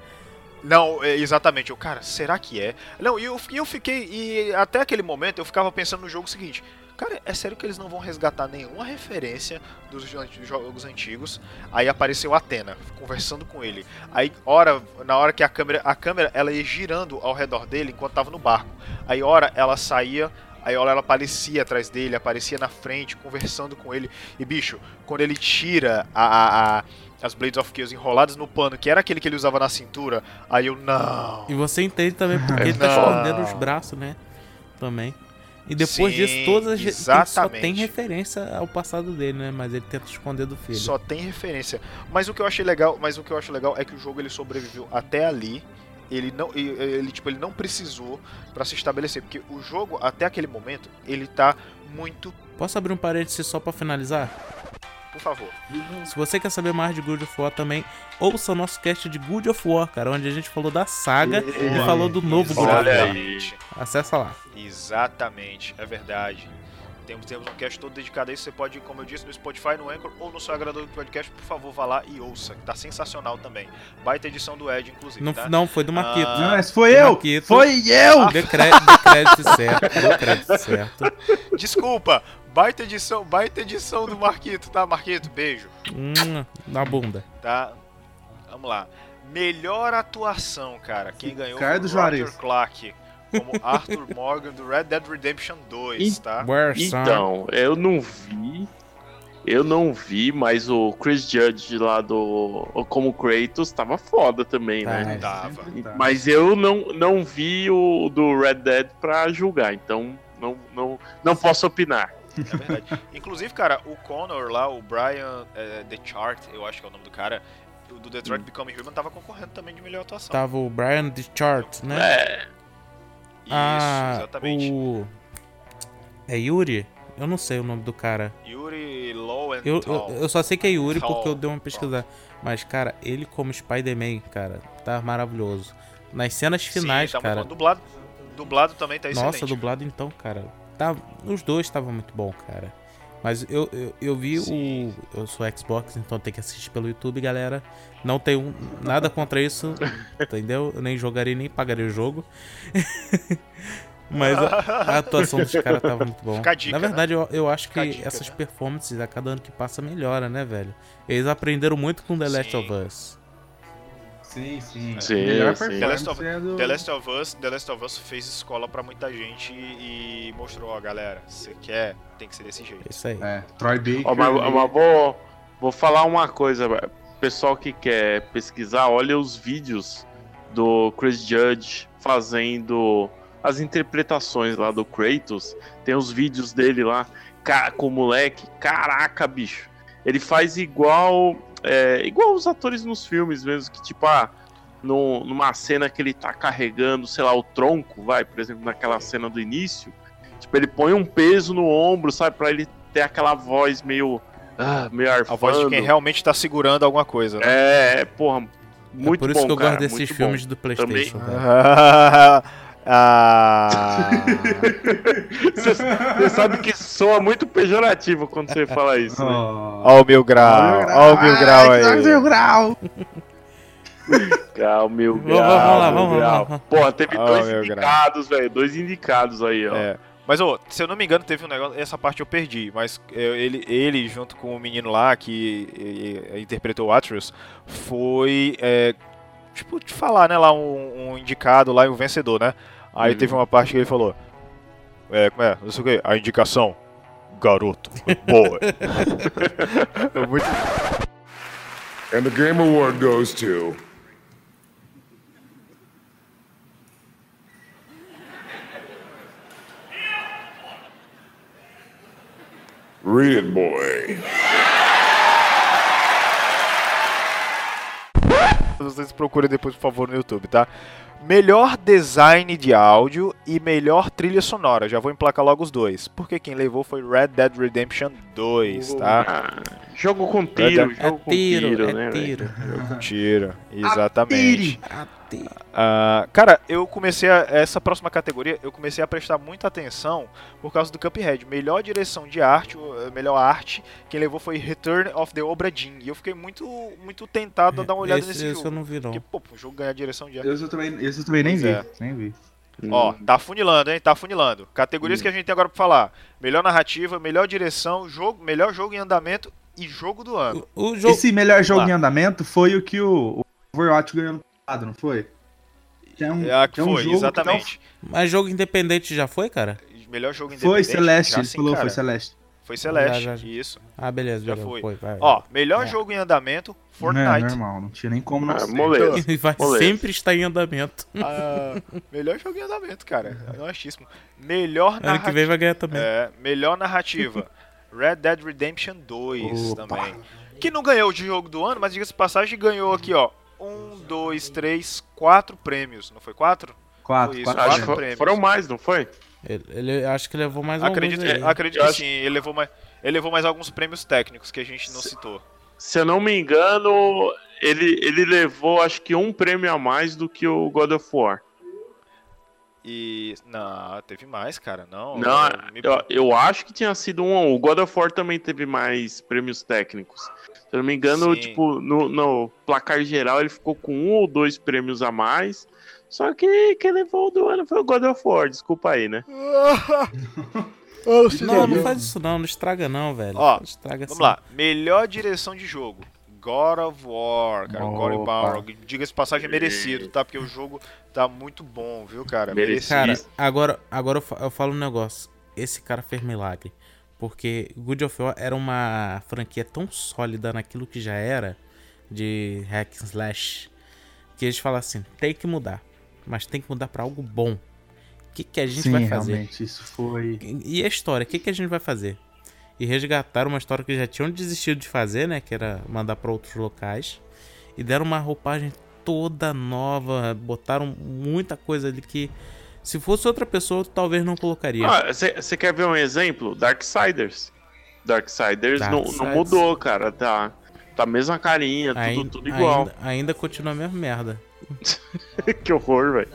Não, é, exatamente. Eu, cara, será que é? Não, e eu, e eu fiquei. E até aquele momento eu ficava pensando no jogo seguinte. Cara, é sério que eles não vão resgatar nenhuma referência dos jo- dos jogos antigos? Aí apareceu a Atena, conversando com ele. Aí, hora, na hora que a câmera, a câmera ela ia girando ao redor dele enquanto tava no barco. Aí, hora ela saía, aí, hora ela aparecia atrás dele, aparecia na frente, conversando com ele. E, bicho, quando ele tira a, a- a- as Blades of Chaos enroladas no pano, que era aquele que ele usava na cintura, aí eu, não. E você entende também porque ele tá escondendo os braços, né? Também. E depois Sim, disso, todas as só tem referência ao passado dele, né? Mas ele tenta esconder do filho. Só tem referência. Mas o que eu achei legal, mas o que eu acho legal é que o jogo ele sobreviveu até ali. Ele não, ele tipo, ele não precisou pra se estabelecer, porque o jogo até aquele momento ele tá muito, Posso abrir um parênteses só pra finalizar? Por favor. Se você quer saber mais de Good of War também, ouça o nosso cast de Good of War, cara, onde a gente falou da saga e falou do novo Good of War. Acessa lá. Exatamente, é verdade. Temos, temos um cast todo dedicado a isso. Você pode, como eu disse, no Spotify, no Anchor ou no seu agregador de podcast, por favor, vá lá e ouça. que Tá sensacional também. Baita edição do Ed, inclusive. Não, tá? não foi do Marquito. Ah, Não, esse foi eu! Marquito. Foi eu! Dê, cré- dê crédito certo. Dê crédito certo. Desculpa, baita edição, baita edição do Marquito, tá? Marquito, beijo. Hum, na bunda. tá? Vamos lá. Melhor atuação, cara. Quem ganhou Ricardo foi o Roger Juarez. Clark como Arthur Morgan do Red Dead Redemption 2, tá? Então, eu não vi. Eu não vi, mas o Chris Judge lá do. Como Kratos tava foda também, né? Tá. Tava. sempre tá. Mas eu não, não vi o do Red Dead pra julgar, então não, não, não posso opinar. É verdade. Inclusive, cara, o Connor lá, o Brian é, The Chart, eu acho que é o nome do cara, do do Detroit Hum. Become Human, tava concorrendo também de melhor atuação. Tava o Brian The Chart, né? É, Isso, ah, exatamente. o... É Yuri? Eu não sei o nome do cara. Yuri Lowenthal. Eu, eu, eu só sei que é Yuri porque eu dei uma pesquisada. Mas, cara, ele como Spider-Man, cara, tá maravilhoso. Nas cenas Sim, finais, tá muito cara. bom. Dublado, dublado também tá excelente. Nossa, dublado então, cara. Tá, os dois estavam muito bom, cara. Mas eu, eu, eu vi Sim. o. Eu sou Xbox, então tem que assistir pelo YouTube, galera. Não tenho nada contra isso, entendeu? Eu nem jogaria nem pagaria o jogo. Mas a, a atuação dos caras tava muito bom. Dica, Na verdade, eu, eu acho que Fica a dica, essas né? performances a cada ano que passa melhora, né, velho? Eles aprenderam muito com The Last Sim. of Us. Sim, sim. Sim, Melhor sim. The Last of, é do... The Last of Us, The Last of Us fez escola pra muita gente e, e mostrou, ó, galera, você quer, tem que ser desse jeito. Isso aí. É, Troy Baker. Ó, mas, mas vou, vou falar uma coisa, pessoal que quer pesquisar, olha os vídeos do Chris Judge fazendo as interpretações lá do Kratos. Tem os vídeos dele lá com o moleque. Caraca, bicho. Ele faz igual é, igual os atores nos filmes mesmo, que tipo, ah, no- numa cena que ele tá carregando, sei lá, o tronco, vai, por exemplo, naquela cena do início, tipo, ele põe um peso no ombro, sabe, pra ele ter aquela voz meio, ah, meio A arfando. voz de quem realmente tá segurando alguma coisa, né? É, porra, muito é por isso bom, que eu cara, gosto desses muito filmes bom. do Playstation, velho. Ah, Você sabe que soa muito pejorativo quando você fala isso, né? Ó, ó o mil grau, ó o mil grau Ai, aí. Mil grau. Grau, mil grau, vamos lá, vamos lá, grau. lá. Porra, teve Ó, dois indicados, velho, dois indicados aí, ó. É. Mas, ô, se eu não me engano, teve um negócio. Essa parte eu perdi. Mas é, ele, ele junto com o menino lá que interpretou o Atreus, foi. é, tipo, te falar, né? Lá um, um indicado, lá e um vencedor, né? Aí uhum. teve uma parte que ele falou: é, como é? Não sei o que, a indicação. Garoto. Boa. muito. And the Game Award goes to. Read it, boy. Vocês procurem depois, por favor, no YouTube, tá? Melhor design de áudio e melhor trilha sonora. Já vou emplacar logo os dois. Porque quem levou foi Red Dead Redemption 2, tá? Ah, jogo com tiro, É jogo com tiro, tiro, é né? tiro. Tira, exatamente. Ah, Ah, cara, eu comecei a, essa próxima categoria, eu comecei a prestar muita atenção por causa do Cuphead. Melhor direção de arte, o- melhor arte, quem levou foi Return of the Obra Dinn. E eu fiquei muito, muito tentado a dar uma olhada esse, nesse esse jogo. eu não vi, não. Porque, pô, um jogo ganhar direção de arte. Esse eu também, esse eu também nem vi. é. Nem vi. Ó, Hum. tá funilando, hein? Tá funilando. Categorias que a gente tem agora pra falar: melhor narrativa, melhor direção, jogo, melhor jogo em andamento e jogo do ano. O, o jogo. Esse melhor jogo lá. em andamento foi o que o, o Overwatch ganhou não foi? Tem um, É a que tem um foi, jogo que exatamente. Mas jogo independente já foi, cara? Melhor jogo independente. Foi Celeste, já ele sim, falou, cara. foi Celeste. Foi Celeste, Já, já, já. isso. Ah, beleza, Já beleza. foi. vai. Ó, melhor É. jogo em andamento, Não, Fortnite. normal, não tinha nem como não Ah, ser. moleza. Vai Moleza. sempre estar em andamento. Ah, melhor jogo em andamento, cara. É Honestíssimo. Melhor Ano que narrativa. vem vai ganhar também. É, melhor narrativa. Red Dead Redemption 2 Opa. também. Que não ganhou o jogo do ano, mas diga-se de passagem, ganhou aqui, ó. Um, dois, três, quatro prêmios. Não foi quatro? Quatro, Isso, quatro. Quatro prêmios. foram mais, não foi? Ele, ele- acho que levou mais acredito alguns aí. acredito que acho- sim. Ele levou, mais, ele levou mais alguns prêmios técnicos que a gente não citou. Se eu não me engano, ele, ele levou acho que um prêmio a mais do que o God of War. E. Não, teve mais, cara. Não. Não, eu me- eu, eu acho que tinha sido um. O God of War também teve mais prêmios técnicos. Se eu não me engano, Sim. tipo, no, no placar geral ele ficou com um ou dois prêmios a mais. Só que quem levou o do ano foi o God of War, desculpa aí, né? Não, não faz isso não, não estraga não, velho. Ó, Não estraga Vamos assim. lá. Melhor direção de jogo. God of War, cara. God of. War. Diga-se passagem, é merecido, tá? Porque o jogo tá muito bom, viu, cara? Merecido. Cara, agora, agora eu falo um negócio. Esse cara fez milagre. Porque Good of War era uma franquia tão sólida naquilo que já era de hack and slash que eles falam assim, tem que mudar, mas tem que mudar pra algo bom. O que, que a gente Sim, vai fazer? realmente, isso foi. E a história, o que, que a gente vai fazer? E resgataram uma história que já tinham desistido de fazer, né? Que era mandar pra outros locais. E deram uma roupagem toda nova. Botaram muita coisa ali que, se fosse outra pessoa, talvez não colocaria. Você quer ver um exemplo? Darksiders. Darksiders não, não Darksiders. mudou, cara. Tá, tá a mesma carinha, tudo, Ainda- tudo igual. Ainda, ainda continua a mesma merda. que horror, velho.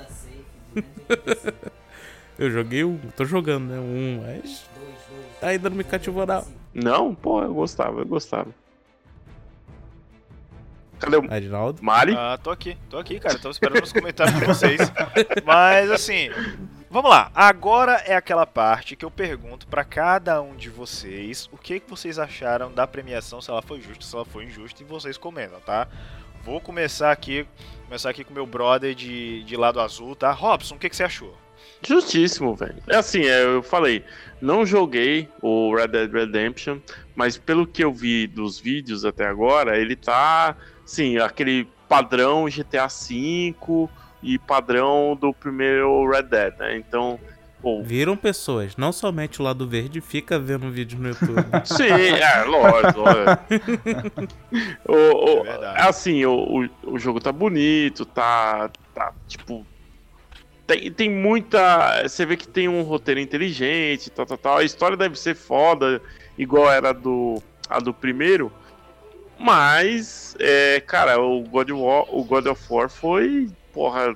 Eu joguei um, tô jogando, né? Um, mas. Ainda não me cativou, não. Não, pô, eu gostava, eu gostava. Cadê o Adinaldo. Mari? Ah, tô aqui, tô aqui, cara. Tô esperando os comentários de vocês. Mas assim, vamos lá. Agora é aquela parte que eu pergunto pra cada um de vocês o que, que vocês acharam da premiação, se ela foi justa, se ela foi injusta, e vocês comentam, tá? Vou começar aqui, começar aqui com meu brother de, de lado azul, tá? Robson, o que, que você achou? Justíssimo, velho. É assim, é, eu falei, não joguei o Red Dead Redemption, mas pelo que eu vi dos vídeos até agora, ele tá, sim, aquele padrão GTA V e padrão do primeiro Red Dead, né? Então, pô, Viram pessoas, não somente o lado verde, fica vendo vídeo no YouTube. Sim, é, lógico. lógico. o, o- É assim, o, o, o jogo tá bonito, tá, tá tipo. Tem, tem muita. Você vê que tem um roteiro inteligente, tal, tal, tal. A história deve ser foda, igual era do, a do primeiro. Mas, é, cara, o God, of War, o God of War foi, porra,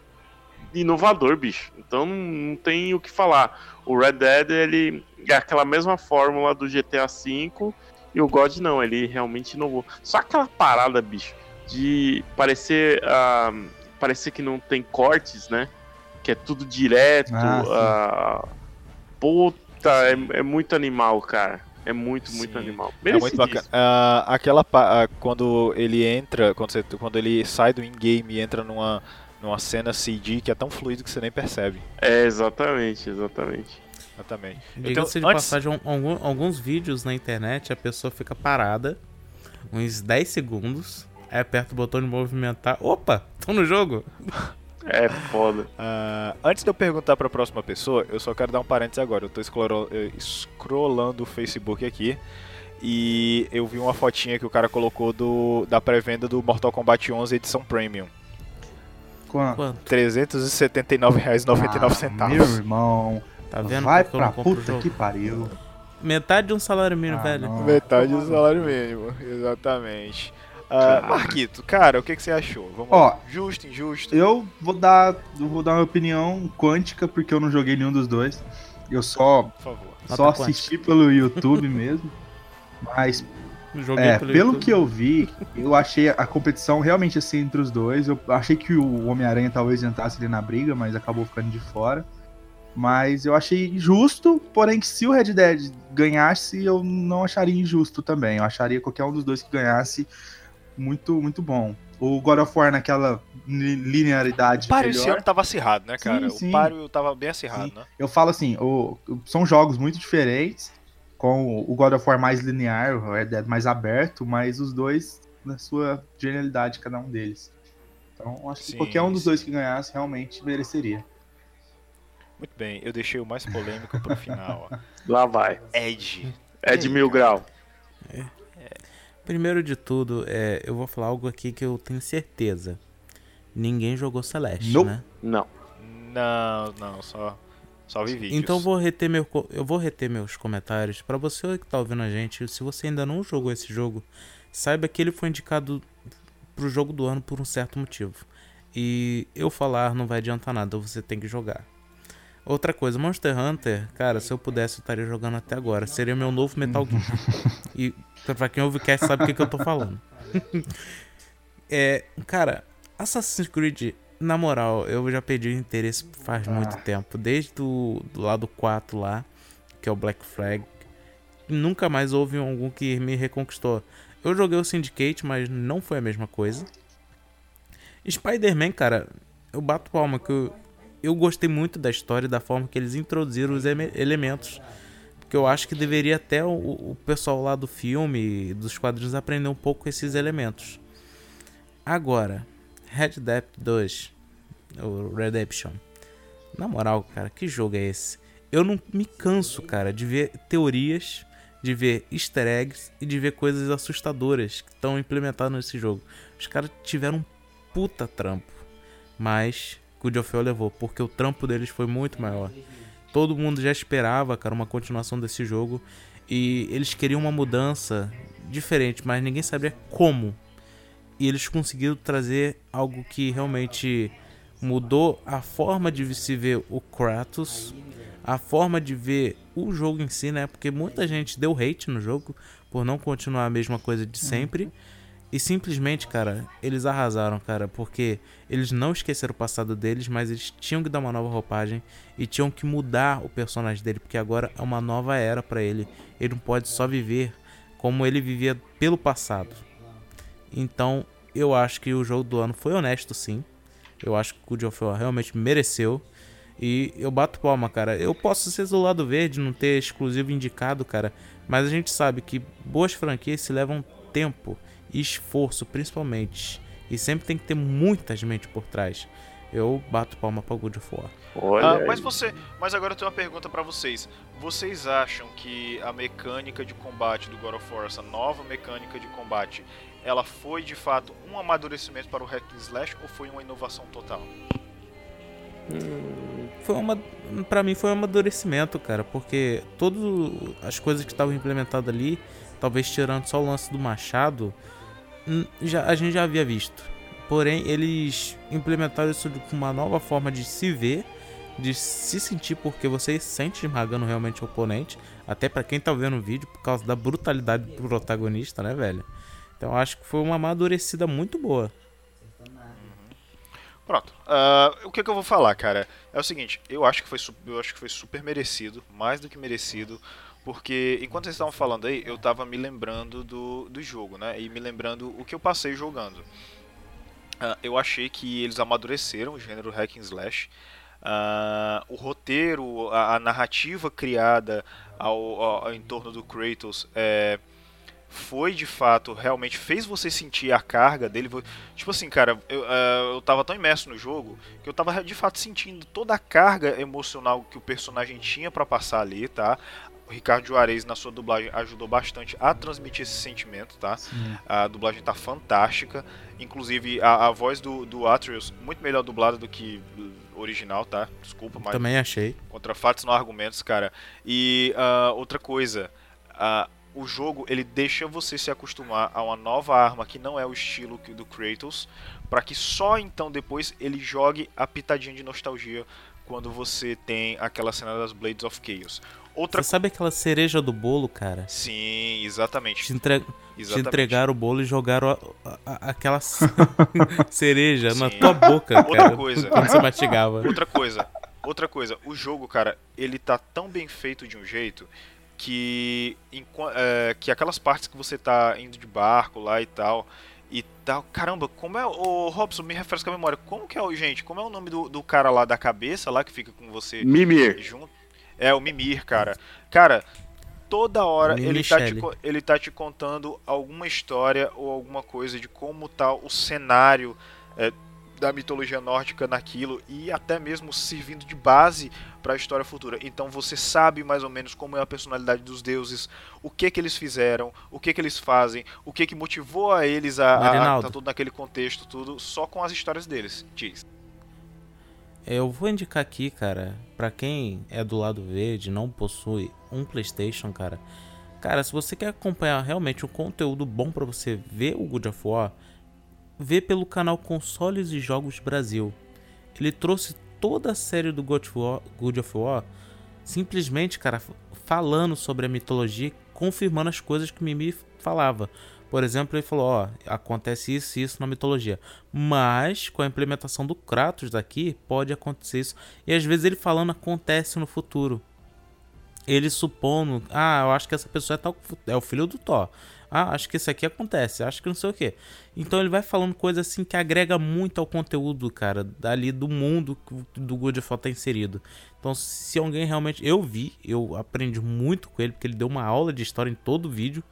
inovador, bicho. Então não, tem o que falar. O Red Dead, ele é aquela mesma fórmula do GTA V e o God não, ele realmente inovou. Só aquela parada, bicho, de parecer, ah, parecer que não tem cortes, né? Que é tudo direto. Ah, ah, puta, é, é muito animal, cara. É muito, muito Sim. animal. É muito bacana. Ah, aquela ah, quando ele entra, quando, você- quando ele sai do in-game e entra numa, numa cena CG que é tão fluido que você nem percebe. É, exatamente, exatamente. Exatamente. Diga-se de Então, antes- passagem, algum- alguns vídeos na internet a pessoa fica parada uns 10 segundos, aí aperta o botão de movimentar. Opa, tô no jogo. É foda. Ah, antes de eu perguntar pra próxima pessoa, eu só quero dar um parênteses agora. Eu tô scrollando, o Facebook aqui e eu vi uma fotinha que o cara colocou do, da pré-venda do Mortal Kombat 11 edição Premium. Quanto? Quanto? R$ 379,99. Ah, meu irmão. Tá vendo? Vai pra puta jogo. que pariu. Metade de um salário mínimo, Ah, velho. não. Metade do salário mínimo, exatamente. Ah, Marquito, cara, o que, que você achou? Vamos Ó, lá. Justo, injusto? Eu vou dar, eu vou dar uma opinião quântica porque eu não joguei nenhum dos dois. Eu só só quântica. assisti pelo YouTube mesmo. Mas Joguei é, pelo pelo YouTube. que eu vi, eu achei a competição realmente assim entre os dois. Eu achei que o Homem-Aranha talvez entrasse ali na briga, mas acabou ficando de fora. Mas eu achei justo, porém que se o Red Dead ganhasse, eu não acharia injusto também. Eu acharia qualquer um dos dois que ganhasse muito, muito bom. O God of War naquela li- linearidade O páreo esse melhor. ano tava acirrado, né, cara? Sim, sim. O páreo tava bem acirrado, Sim. né? Eu falo assim, o- são jogos muito diferentes, com o God of War mais linear, o Red Dead mais aberto, mas os dois na sua genialidade, cada um deles. Então, acho que qualquer um dos sim. dois que ganhasse realmente mereceria. Muito bem, eu deixei o mais polêmico pro final, ó. Lá vai. Ed. É de mil grau. Primeiro de tudo, é, eu vou falar algo aqui que eu tenho certeza. Ninguém jogou Celeste, Nope. né? Não. Não, não, só, só vi vídeos. Então eu vou reter meu, eu vou reter meus comentários Pra você que tá ouvindo a gente. Se você ainda não jogou esse jogo, saiba que ele foi indicado pro jogo do ano por um certo motivo. E eu falar não vai adiantar nada, você tem que jogar. Outra coisa, Monster Hunter, cara, se eu pudesse eu estaria jogando até agora. Seria meu novo Metal Gear. e pra quem ouve o cast sabe o que, que eu tô falando. é, cara, Assassin's Creed, na moral, eu já perdi o interesse faz muito tempo. Desde do, do lado 4 lá, que é o Black Flag. Nunca mais houve algum que me reconquistou. Eu joguei o Syndicate, mas não foi a mesma coisa. Spider-Man, cara, eu bato palma que eu, eu gostei muito da história e da forma que eles introduziram os eme- elementos. Porque eu acho que deveria até o, o pessoal lá do filme, dos quadrinhos, aprender um pouco esses elementos. Agora, Red Dead 2, o Redemption. Na moral, cara, que jogo é esse? Eu não me canso, cara, de ver teorias, de ver easter eggs e de ver coisas assustadoras que estão implementadas nesse jogo. Os caras tiveram um puta trampo, mas Good of levou, porque o trampo deles foi muito maior. Todo mundo já esperava, cara, uma continuação desse jogo e eles queriam uma mudança diferente, mas ninguém sabia como. E eles conseguiram trazer algo que realmente mudou a forma de se ver o Kratos, a forma de ver o jogo em si, né? Porque muita gente deu hate no jogo por não continuar a mesma coisa de sempre. E simplesmente, cara, eles arrasaram, cara, porque eles não esqueceram o passado deles, mas eles tinham que dar uma nova roupagem e tinham que mudar o personagem dele, porque agora é uma nova era pra ele. Ele não pode só viver como ele vivia pelo passado. Então, eu acho que o jogo do ano foi honesto, sim. Eu acho que o God realmente mereceu. E eu bato palma, cara. Eu posso ser do lado verde, não ter exclusivo indicado, cara. Mas a gente sabe que boas franquias se levam tempo esforço, principalmente. E sempre tem que ter muitas mentes por trás. Eu bato palma pra God of War. Olha. Ah, mas você, mas agora eu tenho uma pergunta pra vocês. Vocês acham que a mecânica de combate do God of War, essa nova mecânica de combate, ela foi de fato um amadurecimento para o hack and slash ou foi uma inovação total? Foi uma. Pra mim foi um amadurecimento, cara. Porque todas as coisas que estavam implementadas ali, talvez tirando só o lance do machado, hum, já, a gente já havia visto. Porém, eles implementaram isso com uma nova forma de se ver, de se sentir, porque você sente esmagando realmente o oponente. Até pra quem tá vendo o vídeo, por causa da brutalidade do protagonista, né, velho? Então acho que foi uma amadurecida muito boa. Pronto. Ah, o que, que eu vou falar, cara? É o seguinte, eu acho que foi, eu acho que foi super merecido, mais do que merecido, porque enquanto vocês estavam falando aí, eu tava me lembrando do, do jogo, né? E me lembrando o que eu passei jogando. Ah, eu achei que eles amadureceram o gênero hack and slash. Ah, o roteiro, a, a narrativa criada ao, ao- em torno do Kratos é, foi de fato, realmente fez você sentir a carga dele. Tipo assim, cara, eu, eh, eu tava tão imerso no jogo que eu tava de fato sentindo toda a carga emocional que o personagem tinha pra passar ali, tá? Ricardo Juarez, na sua dublagem, ajudou bastante a transmitir esse sentimento, tá? Sim. A dublagem tá fantástica. Inclusive, a, a voz do, do Atreus, muito melhor dublada do que uh, original, tá? Desculpa, mas Também achei. contra fatos não argumentos, cara. E ah, outra coisa, ah, o jogo ele deixa você se acostumar a uma nova arma que não é o estilo do Kratos, para que só então depois ele jogue a pitadinha de nostalgia quando você tem aquela cena das Blades of Chaos. Outra Você sabe aquela cereja do bolo, cara? Sim, exatamente. Te, entre... te exatamente. entregaram o bolo e jogaram a- a- a- aquela cereja na Sim. tua boca, Outra cara. coisa. Quando você mastigava. Outra coisa, outra coisa, o jogo, cara, ele tá tão bem feito de um jeito que enqua- é, que aquelas partes que você tá indo de barco lá e tal e tal, caramba, como é o Robson me refresca a memória, como que é o gente, como é o nome do, do cara lá da cabeça lá que fica com você Mimir. junto? É o Mimir, cara. Cara, toda hora Mimir ele tá, te, ele tá te contando alguma história ou alguma coisa de como tá o cenário é, da mitologia nórdica naquilo e até mesmo servindo de base para a história futura. Então você sabe mais ou menos como é a personalidade dos deuses, o que que eles fizeram, o que que eles fazem, o que que motivou a eles a, a, tá tudo naquele contexto, tudo só com as histórias deles. Diz. Eu vou indicar aqui, cara, pra quem é do lado verde, não possui um PlayStation, cara. Cara, se você quer acompanhar realmente um conteúdo bom pra você ver o God of War, vê pelo canal Consoles e Jogos Brasil. Ele trouxe toda a série do God of War, God of War simplesmente, cara, falando sobre a mitologia, confirmando as coisas que Mimi falava. Por exemplo, ele falou, ó, acontece isso e isso na mitologia. Mas com a implementação do Kratos daqui, pode acontecer isso. E às vezes ele falando acontece no futuro. Ele supondo, ah, eu acho que essa pessoa é, tal, é o filho do Thor. Ah, acho que isso aqui acontece, acho que não sei o que. Então ele vai falando coisa assim que agrega muito ao conteúdo, cara, dali do mundo do God of War tá inserido. Então, se alguém realmente. Eu vi, eu aprendi muito com ele, porque ele deu uma aula de história em todo o vídeo.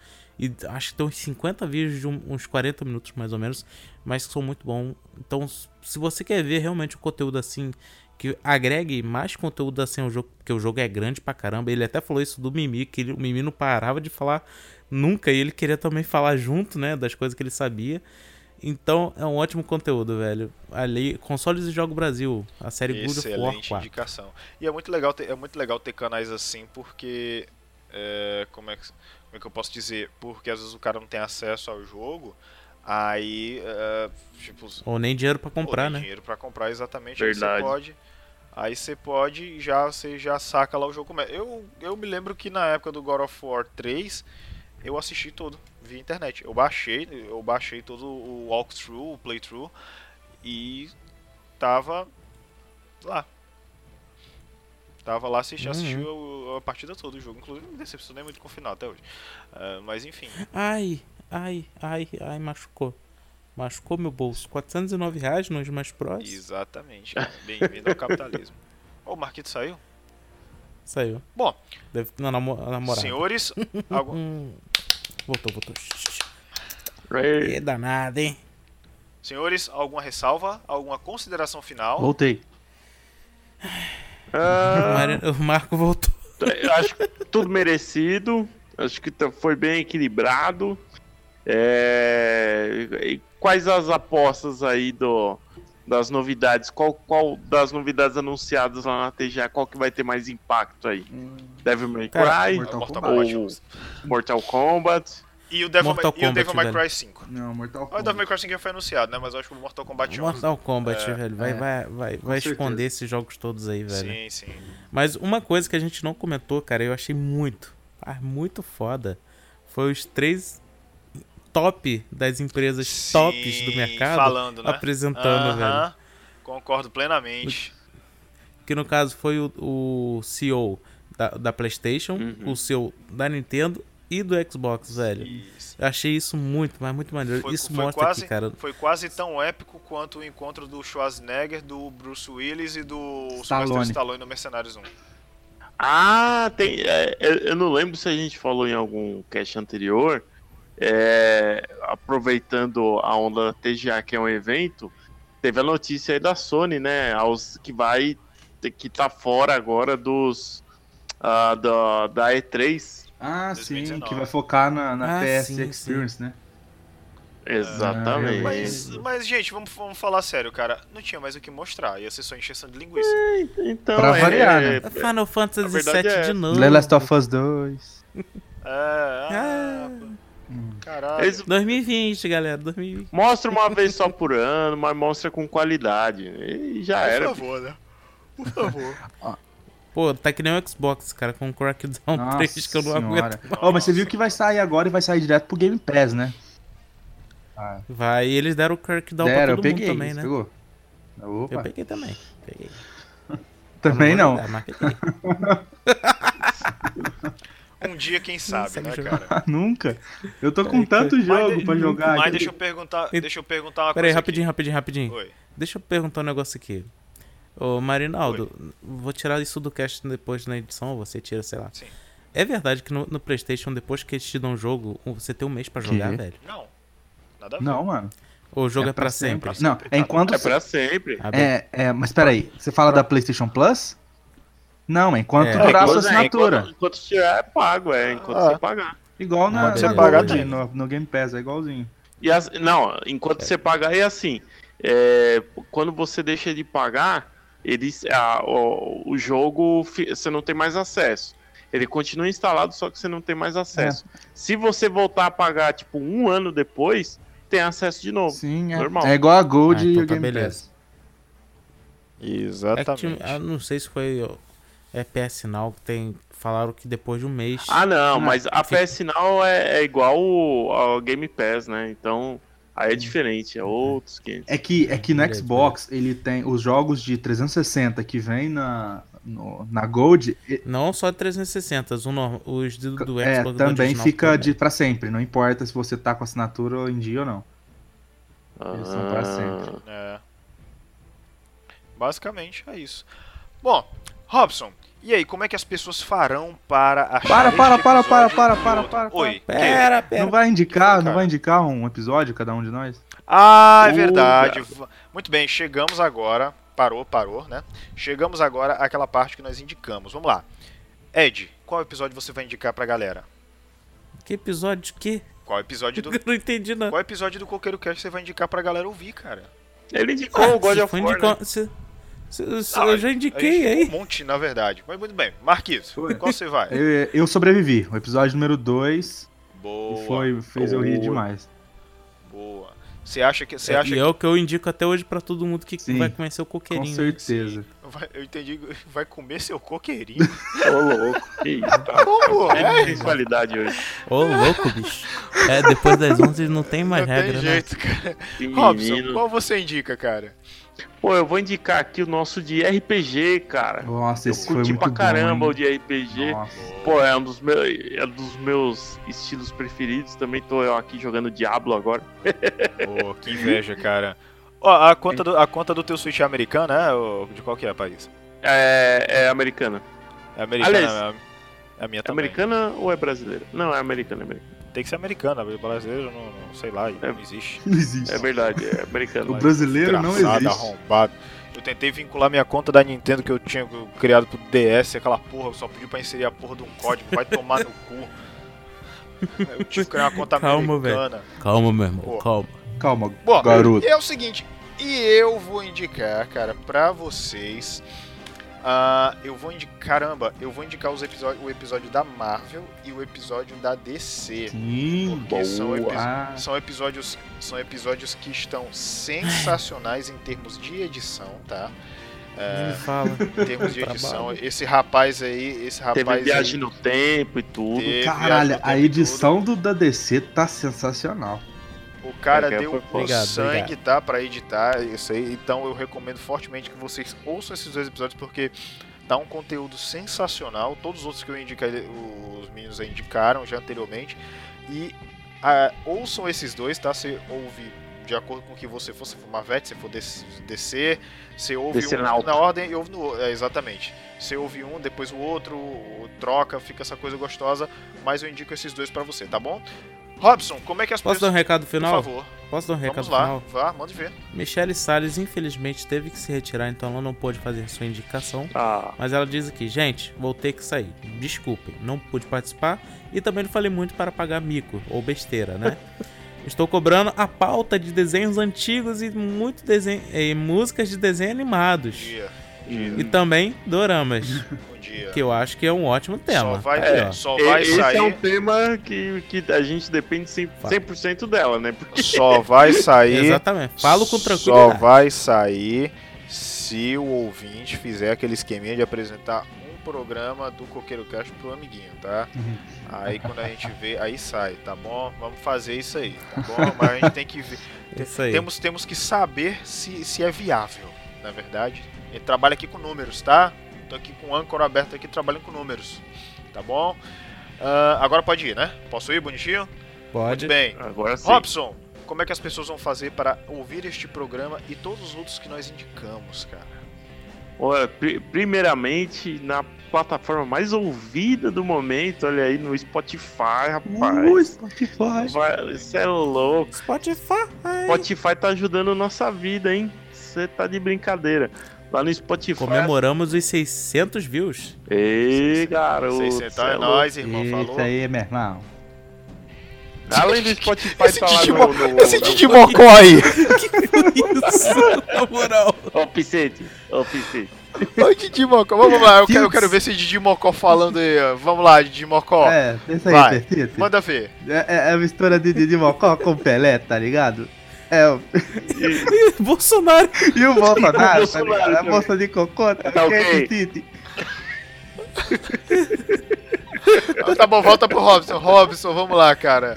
E acho que tem uns 50 vídeos de um- uns 40 minutos mais ou menos, mas que são muito bons. Então, se você quer ver realmente o conteúdo assim, que agregue mais conteúdo assim ao jogo, porque o jogo é grande pra caramba. Ele até falou isso do Mimi, que ele- o Mimi não parava de falar nunca, e ele queria também falar junto, né, das coisas que ele sabia. Então, é um ótimo conteúdo, velho. Ali, Consoles e Jogo Brasil, a série God of War Excelente 4. indicação. E é muito legal ter, é muito legal ter canais assim, porque é, como, é que, como é que eu posso dizer? Porque às vezes o cara não tem acesso ao jogo, aí é, tipo Ou nem dinheiro pra pô, comprar, né? dinheiro pra comprar exatamente. Aí você Verdade. pode, aí você pode e já você já saca lá o jogo. como é. Eu eu me lembro que na época do God of War 3 eu assisti todo via internet. Eu baixei, eu baixei todo o walkthrough, o playthrough e tava lá. Tava lá assisti, Uhum. assisti o- a partida toda do jogo. Inclusive me decepcionei muito com o final até hoje. Ah, mas enfim. Ai, ai, ai, ai, machucou. Machucou meu bolso. 409 reais nos mais Pros. Exatamente. Bem-vindo ao capitalismo. Ô, o Marquito saiu? Saiu. Bom, Deve na namo namorada. senhores, algu- Hum, voltou, voltou. Que danado, hein? senhores, alguma ressalva? Alguma consideração final? Voltei. O Ah, Mari- O Marco voltou. acho que tudo merecido. Acho que tá- foi bem equilibrado. É, e quais as apostas aí do, das novidades? Qual, qual das novidades anunciadas lá na TGA? Qual que vai ter mais impacto aí? Devil May Cry? Mortal Mortal Kombat. Mortal Kombat? E o Devil, Mortal May, e o Devil Kombat, May velho. Cry 5. Não, Mortal Ah, o Devil May Kombat. Cry 5 já foi anunciado, né? Mas eu acho que o Mortal Kombat 11. Mortal Kombat, É, velho. Vai, é. vai, vai, vai certeza. esconder esses jogos todos aí, velho. Sim, sim. Mas uma coisa que a gente não comentou, cara, eu achei muito, ah, muito foda. Foi os três top das empresas tops do Sim, mercado falando, né? apresentando, velho. Aham, Concordo plenamente. Que no caso foi o, o CEO da, da PlayStation, Uhum. o CEO da Nintendo e do Xbox, velho. Isso. Eu achei isso muito, mas muito maneiro. Foi, isso foi mostra quase, que, cara. foi quase tão épico quanto o encontro do Schwarzenegger, do Bruce Willis e do Stallone. Stallone no Mercenários 1. Ah, tem. é, eu eu não lembro se a gente falou em algum cast anterior. é, aproveitando a onda TGA, que é um evento, teve a notícia aí da Sony, né? Aos, que vai. que tá fora agora dos. ah, da, da E3. Ah, sim, 2019. que vai focar na, na Ah, PS sim, Experience, né? Exatamente. Mas, mas, gente, vamos, vamos falar sério, cara. Não tinha mais o que mostrar. Ia ser só encheção de linguiça. Então, Pra é- variar, é- né? Final Fantasy VII é de novo. The Last of Us 2. É, ah, pô. caralho. Eles 2020, galera, 2020. mostra uma vez só por ano, mas mostra com qualidade. E já era. Por favor, né? Por favor. Pô, tá que nem o Xbox, cara, com o Crackdown Nossa 3 que eu não senhora. aguento. Oh, mas você viu que vai sair agora e vai sair direto pro Game Pass, né? Ah, Vai, e eles deram o Crackdown deram, pra eu todo peguei. mundo também, né? pegou? Eu Opa, peguei também. Peguei. também não. mas peguei. Um dia, quem sabe, né, cara? Nunca. Eu tô com Peraí, tanto Mas jogo de- pra jogar. Mas deixa eu perguntar, deixa eu perguntar uma Pera aí, coisa. rapidinho, rapidinho, rapidinho. Aqui. Oi. Deixa eu perguntar um negócio aqui. Ô, Marinaldo, vou tirar isso do cast depois na edição, ou você tira, sei lá. Sim. É verdade que no, no Playstation, depois que eles te dão um jogo, você tem um mês pra jogar, Que? velho? Não. Nada a ver. Não, mano. O jogo é, pra sempre? Não, é enquanto. É pra sempre. Ah. É, é, mas peraí, você fala da PlayStation Plus? Não, é enquanto É. durar a sua enquanto- é, assinatura. Enquanto, enquanto tiver, é pago, é. Enquanto Ah. você pagar. Igual na, Você pagar no, no Game Pass, é igualzinho. E as- não, enquanto você pagar é assim. é, quando você deixa de pagar, eles, a- o, o jogo você não tem mais acesso. Ele continua instalado, só que você não tem mais acesso. Se você voltar a pagar, tipo, um ano depois, tem acesso de novo. Sim, é. normal. É igual a Gold Ah, então e o tá Game beleza. Pass. É que Exatamente. eu não sei se foi ó, é PS Now que tem. Falaram que depois de um mês. Ah, não, Ah, mas a fica- PS Now é, é igual o- ao Game Pass, né? Então, aí é diferente, é outros 500. É que, é que no Xbox ele tem os jogos de 360 que vem na, no- na Gold, e- Não só 360, os, os do, do é, Xbox também original fica também. de pra sempre. Não importa se você tá com assinatura em dia ou não. Eles são pra sempre. É. Basicamente é isso. Bom, Robson, e aí, como é que as pessoas farão para achar Para, este para, para, para, para, para, para, para. Oi. Pera, pera. Não vai indicar, não vai indicar um episódio cada um de nós? Ah, é verdade. Muito bem, chegamos agora. Parou, parou, né? Chegamos agora àquela parte que nós indicamos. Vamos lá. Ed, qual episódio você vai indicar pra galera? Que episódio de quê? Qual episódio do Eu não entendi, não. Qual episódio do Coqueiro Cast você vai indicar pra galera ouvir, cara? Ele indicou o God of War, indicar- né? se- Ah, eu já indiquei aí. Um monte, na verdade. Mas muito bem. Marquinhos, Foi. qual você vai? Eu, eu sobrevivi. O episódio número 2 Boa. foi, fez eu rir Boa. demais. Boa. Você acha que. Você É, acha e é o que eu indico até hoje pra todo mundo que Sim, vai conhecer o Com coqueirinho. certeza. que. vai- eu entendi. Vai comer seu coqueirinho? Ô, louco, que isso, tá? Como? É É, sensualidade hoje. Ô, louco, bicho. É, depois das 11 não tem mais não regra, tem né? jeito, cara. Que Robson, menino. qual você indica, cara? Pô, eu vou indicar aqui o nosso de RPG, cara. Nossa, Eu esse foi curti muito pra bom, caramba hein? o de RPG. Nossa. Pô, é um dos meus, é um dos meus estilos preferidos. Também tô eu aqui jogando Diablo agora. Pô, que inveja, cara. Ó, a conta do, a conta do teu Switch é americana, é? Ou de qual que é, país? É, é americana. É americana, Aliás, é a, é minha É também. americana ou é brasileira? Não, é americana, é americana. Tem que ser americana, brasileiro não, não sei lá, É. não existe. Não existe. É verdade, é americana. O brasileiro não existe. arrombado. Eu tentei vincular minha conta da Nintendo que eu tinha criado pro DS, aquela porra, só pediu pra inserir a porra de um código, vai tomar no cu. Eu tive que criar uma conta Calma, americana. Calma, meu irmão, Pô. calma. Calma, Bom, garoto. e é o seguinte, e eu vou indicar, cara, pra vocês. Ah, eu vou indicar. Caramba, eu vou indicar os episódios, o episódio da Marvel e o episódio da DC. Sim, Porque são, epi- Ah, são episódios são episódios que estão sensacionais em termos de edição, tá? Me fala. Em termos de edição, esse rapaz aí, esse rapaz Teve viagem aí, no tempo e tudo. caralho, a edição do da DC tá sensacional. O cara É, deu o sangue, obrigado. tá? Pra editar isso aí. Então eu recomendo fortemente que vocês ouçam esses dois episódios, porque dá um conteúdo sensacional. Todos os outros que eu indiquei, os meninos aí indicaram já anteriormente. E ah, ouçam esses dois, tá? Você ouve de acordo com o que você for, se for Marvete, se for DC você ouve um Decenalta. na ordem e ouve no outro. É, exatamente. Você ouve um, depois o outro, troca, fica essa coisa gostosa. Mas eu indico esses dois pra você, tá bom? Robson, como é que as Posso dar um pessoas. recado Por final? favor, Posso dar um recado vamos lá. final? Vá, mande ver. Michelle Salles, infelizmente, teve que se retirar, então ela não pôde fazer sua indicação. Ah, Mas ela diz aqui, gente, vou ter que sair. Desculpem, não pude participar e também não falei muito para pagar mico ou besteira, né? Estou cobrando a pauta de desenhos antigos e muito desenho, e músicas de desenho animados. dia. E também doramas, dia. que eu acho que é um ótimo tema. Só vai, ó. só e- vai esse sair. é um tema que, que a gente depende 100%, 100% dela, né? Porque Só vai sair. Exatamente. Falo com Só tranquilidade. vai sair se o ouvinte fizer aquele esqueminha de apresentar um programa do Coqueiro Cast pro amiguinho, tá? Aí quando a gente vê, aí sai, tá bom? Vamos fazer isso aí, tá bom? Mas a gente tem que ver. Isso aí. Temos, temos que saber se, se é viável, na verdade. A gente trabalha aqui com números, tá? Tô aqui com o âncora aberto aqui, trabalhando com números. Tá bom? Ah, agora pode ir, né? Posso ir, bonitinho? Pode. Muito bem. agora sim. Robson, como é que as pessoas vão fazer para ouvir este programa e todos os outros que nós indicamos, cara? Olha, pri- primeiramente, na plataforma mais ouvida do momento, olha aí no Spotify, rapaz. Ui, Spotify. Vai, Isso é louco. Spotify. Spotify tá ajudando nossa vida, hein? Você tá de brincadeira. Lá no Spotify. Comemoramos os 600 views. Ei, garoto. 600 cê é louco. nóis, irmão. Falou. Isso aí, meu irmão. Além do Spotify, Esse tá lá Didi no, Mo- no, Esse no- Didi Mocó aí. Isso, na moral. Ô, Picete, ô, Picete. Ô, Didi Mocó, vamos lá. Eu quero, eu quero ver esse Didi Mocó falando aí. Vamos lá, Didi Mocó. É, isso aí, Vai. Manda ver. É, é a mistura de Didi Mocó com Pelé, tá ligado? É, o- Bolsonaro. e o Bolsonaro, tá Bolsonaro ligado? A moça de cocô, tá Tá ok. Então tá bom, volta pro Robson. Robson, vamos lá, cara.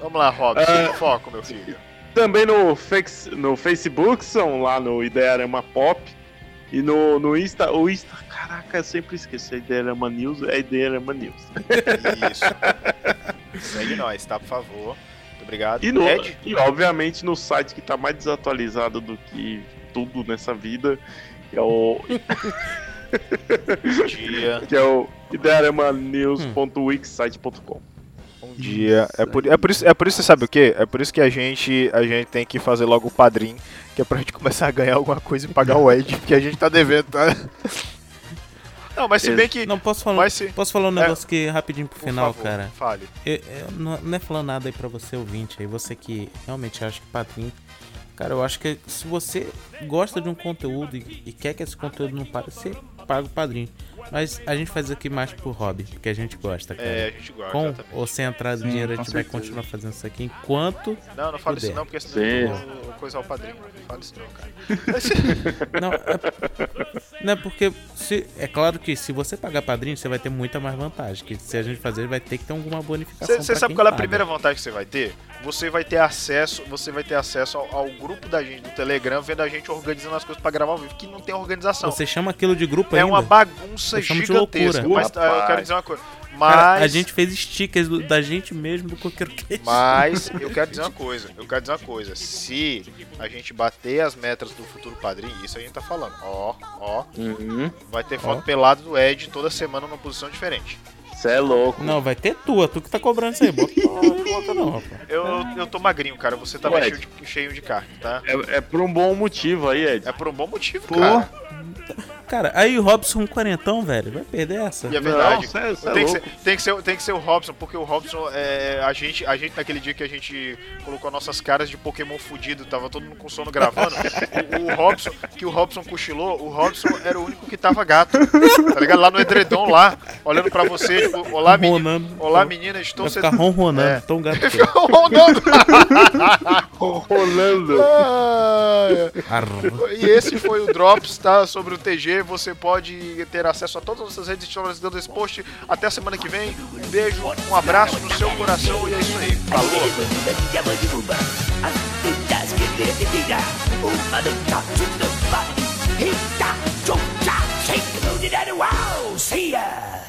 Vamos lá, Robson. Ah. Foco, meu filho. Também no, Fex- no Facebook, são lá no Idearama Pop. E no, no Insta, o Insta, caraca, eu sempre esqueço. A Idearama News é Idearama News. Isso. Segue nós, tá? Por favor. Obrigado. E, no, Ed? e obviamente no site que tá mais desatualizado do que tudo nessa vida, que é o, Bom dia. que é o idearamanews.wixsite.com. Bom dia. É por, é, por isso, é por isso, você sabe o quê? É por isso que a gente, a gente tem que fazer logo o padrinho, que é pra gente começar a ganhar alguma coisa e pagar o Ed, porque a gente tá devendo, tá? Não, mas se bem que. não, posso falar, se- posso falar um É. negócio aqui rapidinho pro por final, favor, cara. Fale. Eu, eu não, não é falando nada aí pra você, ouvinte, aí você que realmente acha que padrinho. Cara, eu acho que se você gosta de um conteúdo e, e quer que esse conteúdo não pare, você paga o padrinho. Mas a gente faz aqui mais por hobby, porque a gente gosta, cara. É, a gente gosta. Com exatamente. ou sem entrada de Sim, dinheiro, a gente vai certeza. continuar fazendo isso aqui enquanto. Não, não fala isso Puder. não, porque senão Sim. eu vou coisar o padrinho. Não fala isso não, cara. Não, é, não é porque. Se, é claro que se você pagar padrinho, você vai ter muita mais vantagem. Que se a gente fazer, vai ter que ter alguma bonificação. Você sabe quem qual é a paga. primeira vantagem que você vai ter? Você vai ter acesso, você vai ter acesso ao, ao grupo da gente do Telegram, vendo a gente organizando as coisas pra gravar ao vivo, que não tem organização. Você chama aquilo de grupo é ainda? uma bagunça Chamo de gigantesca. loucura. Mas ah, eu Rapaz. quero dizer uma coisa. Cara, Mas, a gente fez stickers do- da gente mesmo do Coqueiro Cast. mas eu quero dizer uma coisa. Eu quero dizer uma coisa. Se a gente bater as metas do futuro padrinho, isso a gente tá falando. Ó, ó, Uhum. vai ter foto Ó. pelado do Ed toda semana numa posição diferente. Você é louco. Não, vai ter tua, tu que tá cobrando isso aí. Bota, não bota não, rapaz. Eu, eu tô magrinho, cara. Você tá cheio de, cheio de carne, tá? É, é por um bom motivo aí, Ed. É por um bom motivo, Pô. cara. Cara, aí o Robson um quarentão, velho, vai perder essa? E é verdade. Não, cê é- cê é tem, que ser, tem, que ser, tem que ser o Robson, porque o Robson, é, a, gente, a gente, naquele dia que a gente colocou nossas caras de Pokémon fudido, tava todo mundo com sono gravando, o, o Robson, que o Robson cochilou, o Robson era o único que tava gato, tá ligado? Lá no edredom, lá, olhando pra você, tipo, olá, menina, Ronronando. olá menina, estou Vai sendo... ficar ronronando, É. tão gato. Ficou rondando. Rolando. Ah. E esse foi o Drops, tá? Sobre o TG. Você pode ter acesso a todas as nossas redes sociais dentro desse post. Até a semana que vem. Um beijo, um abraço no seu coração e é isso aí. Falou! See ya!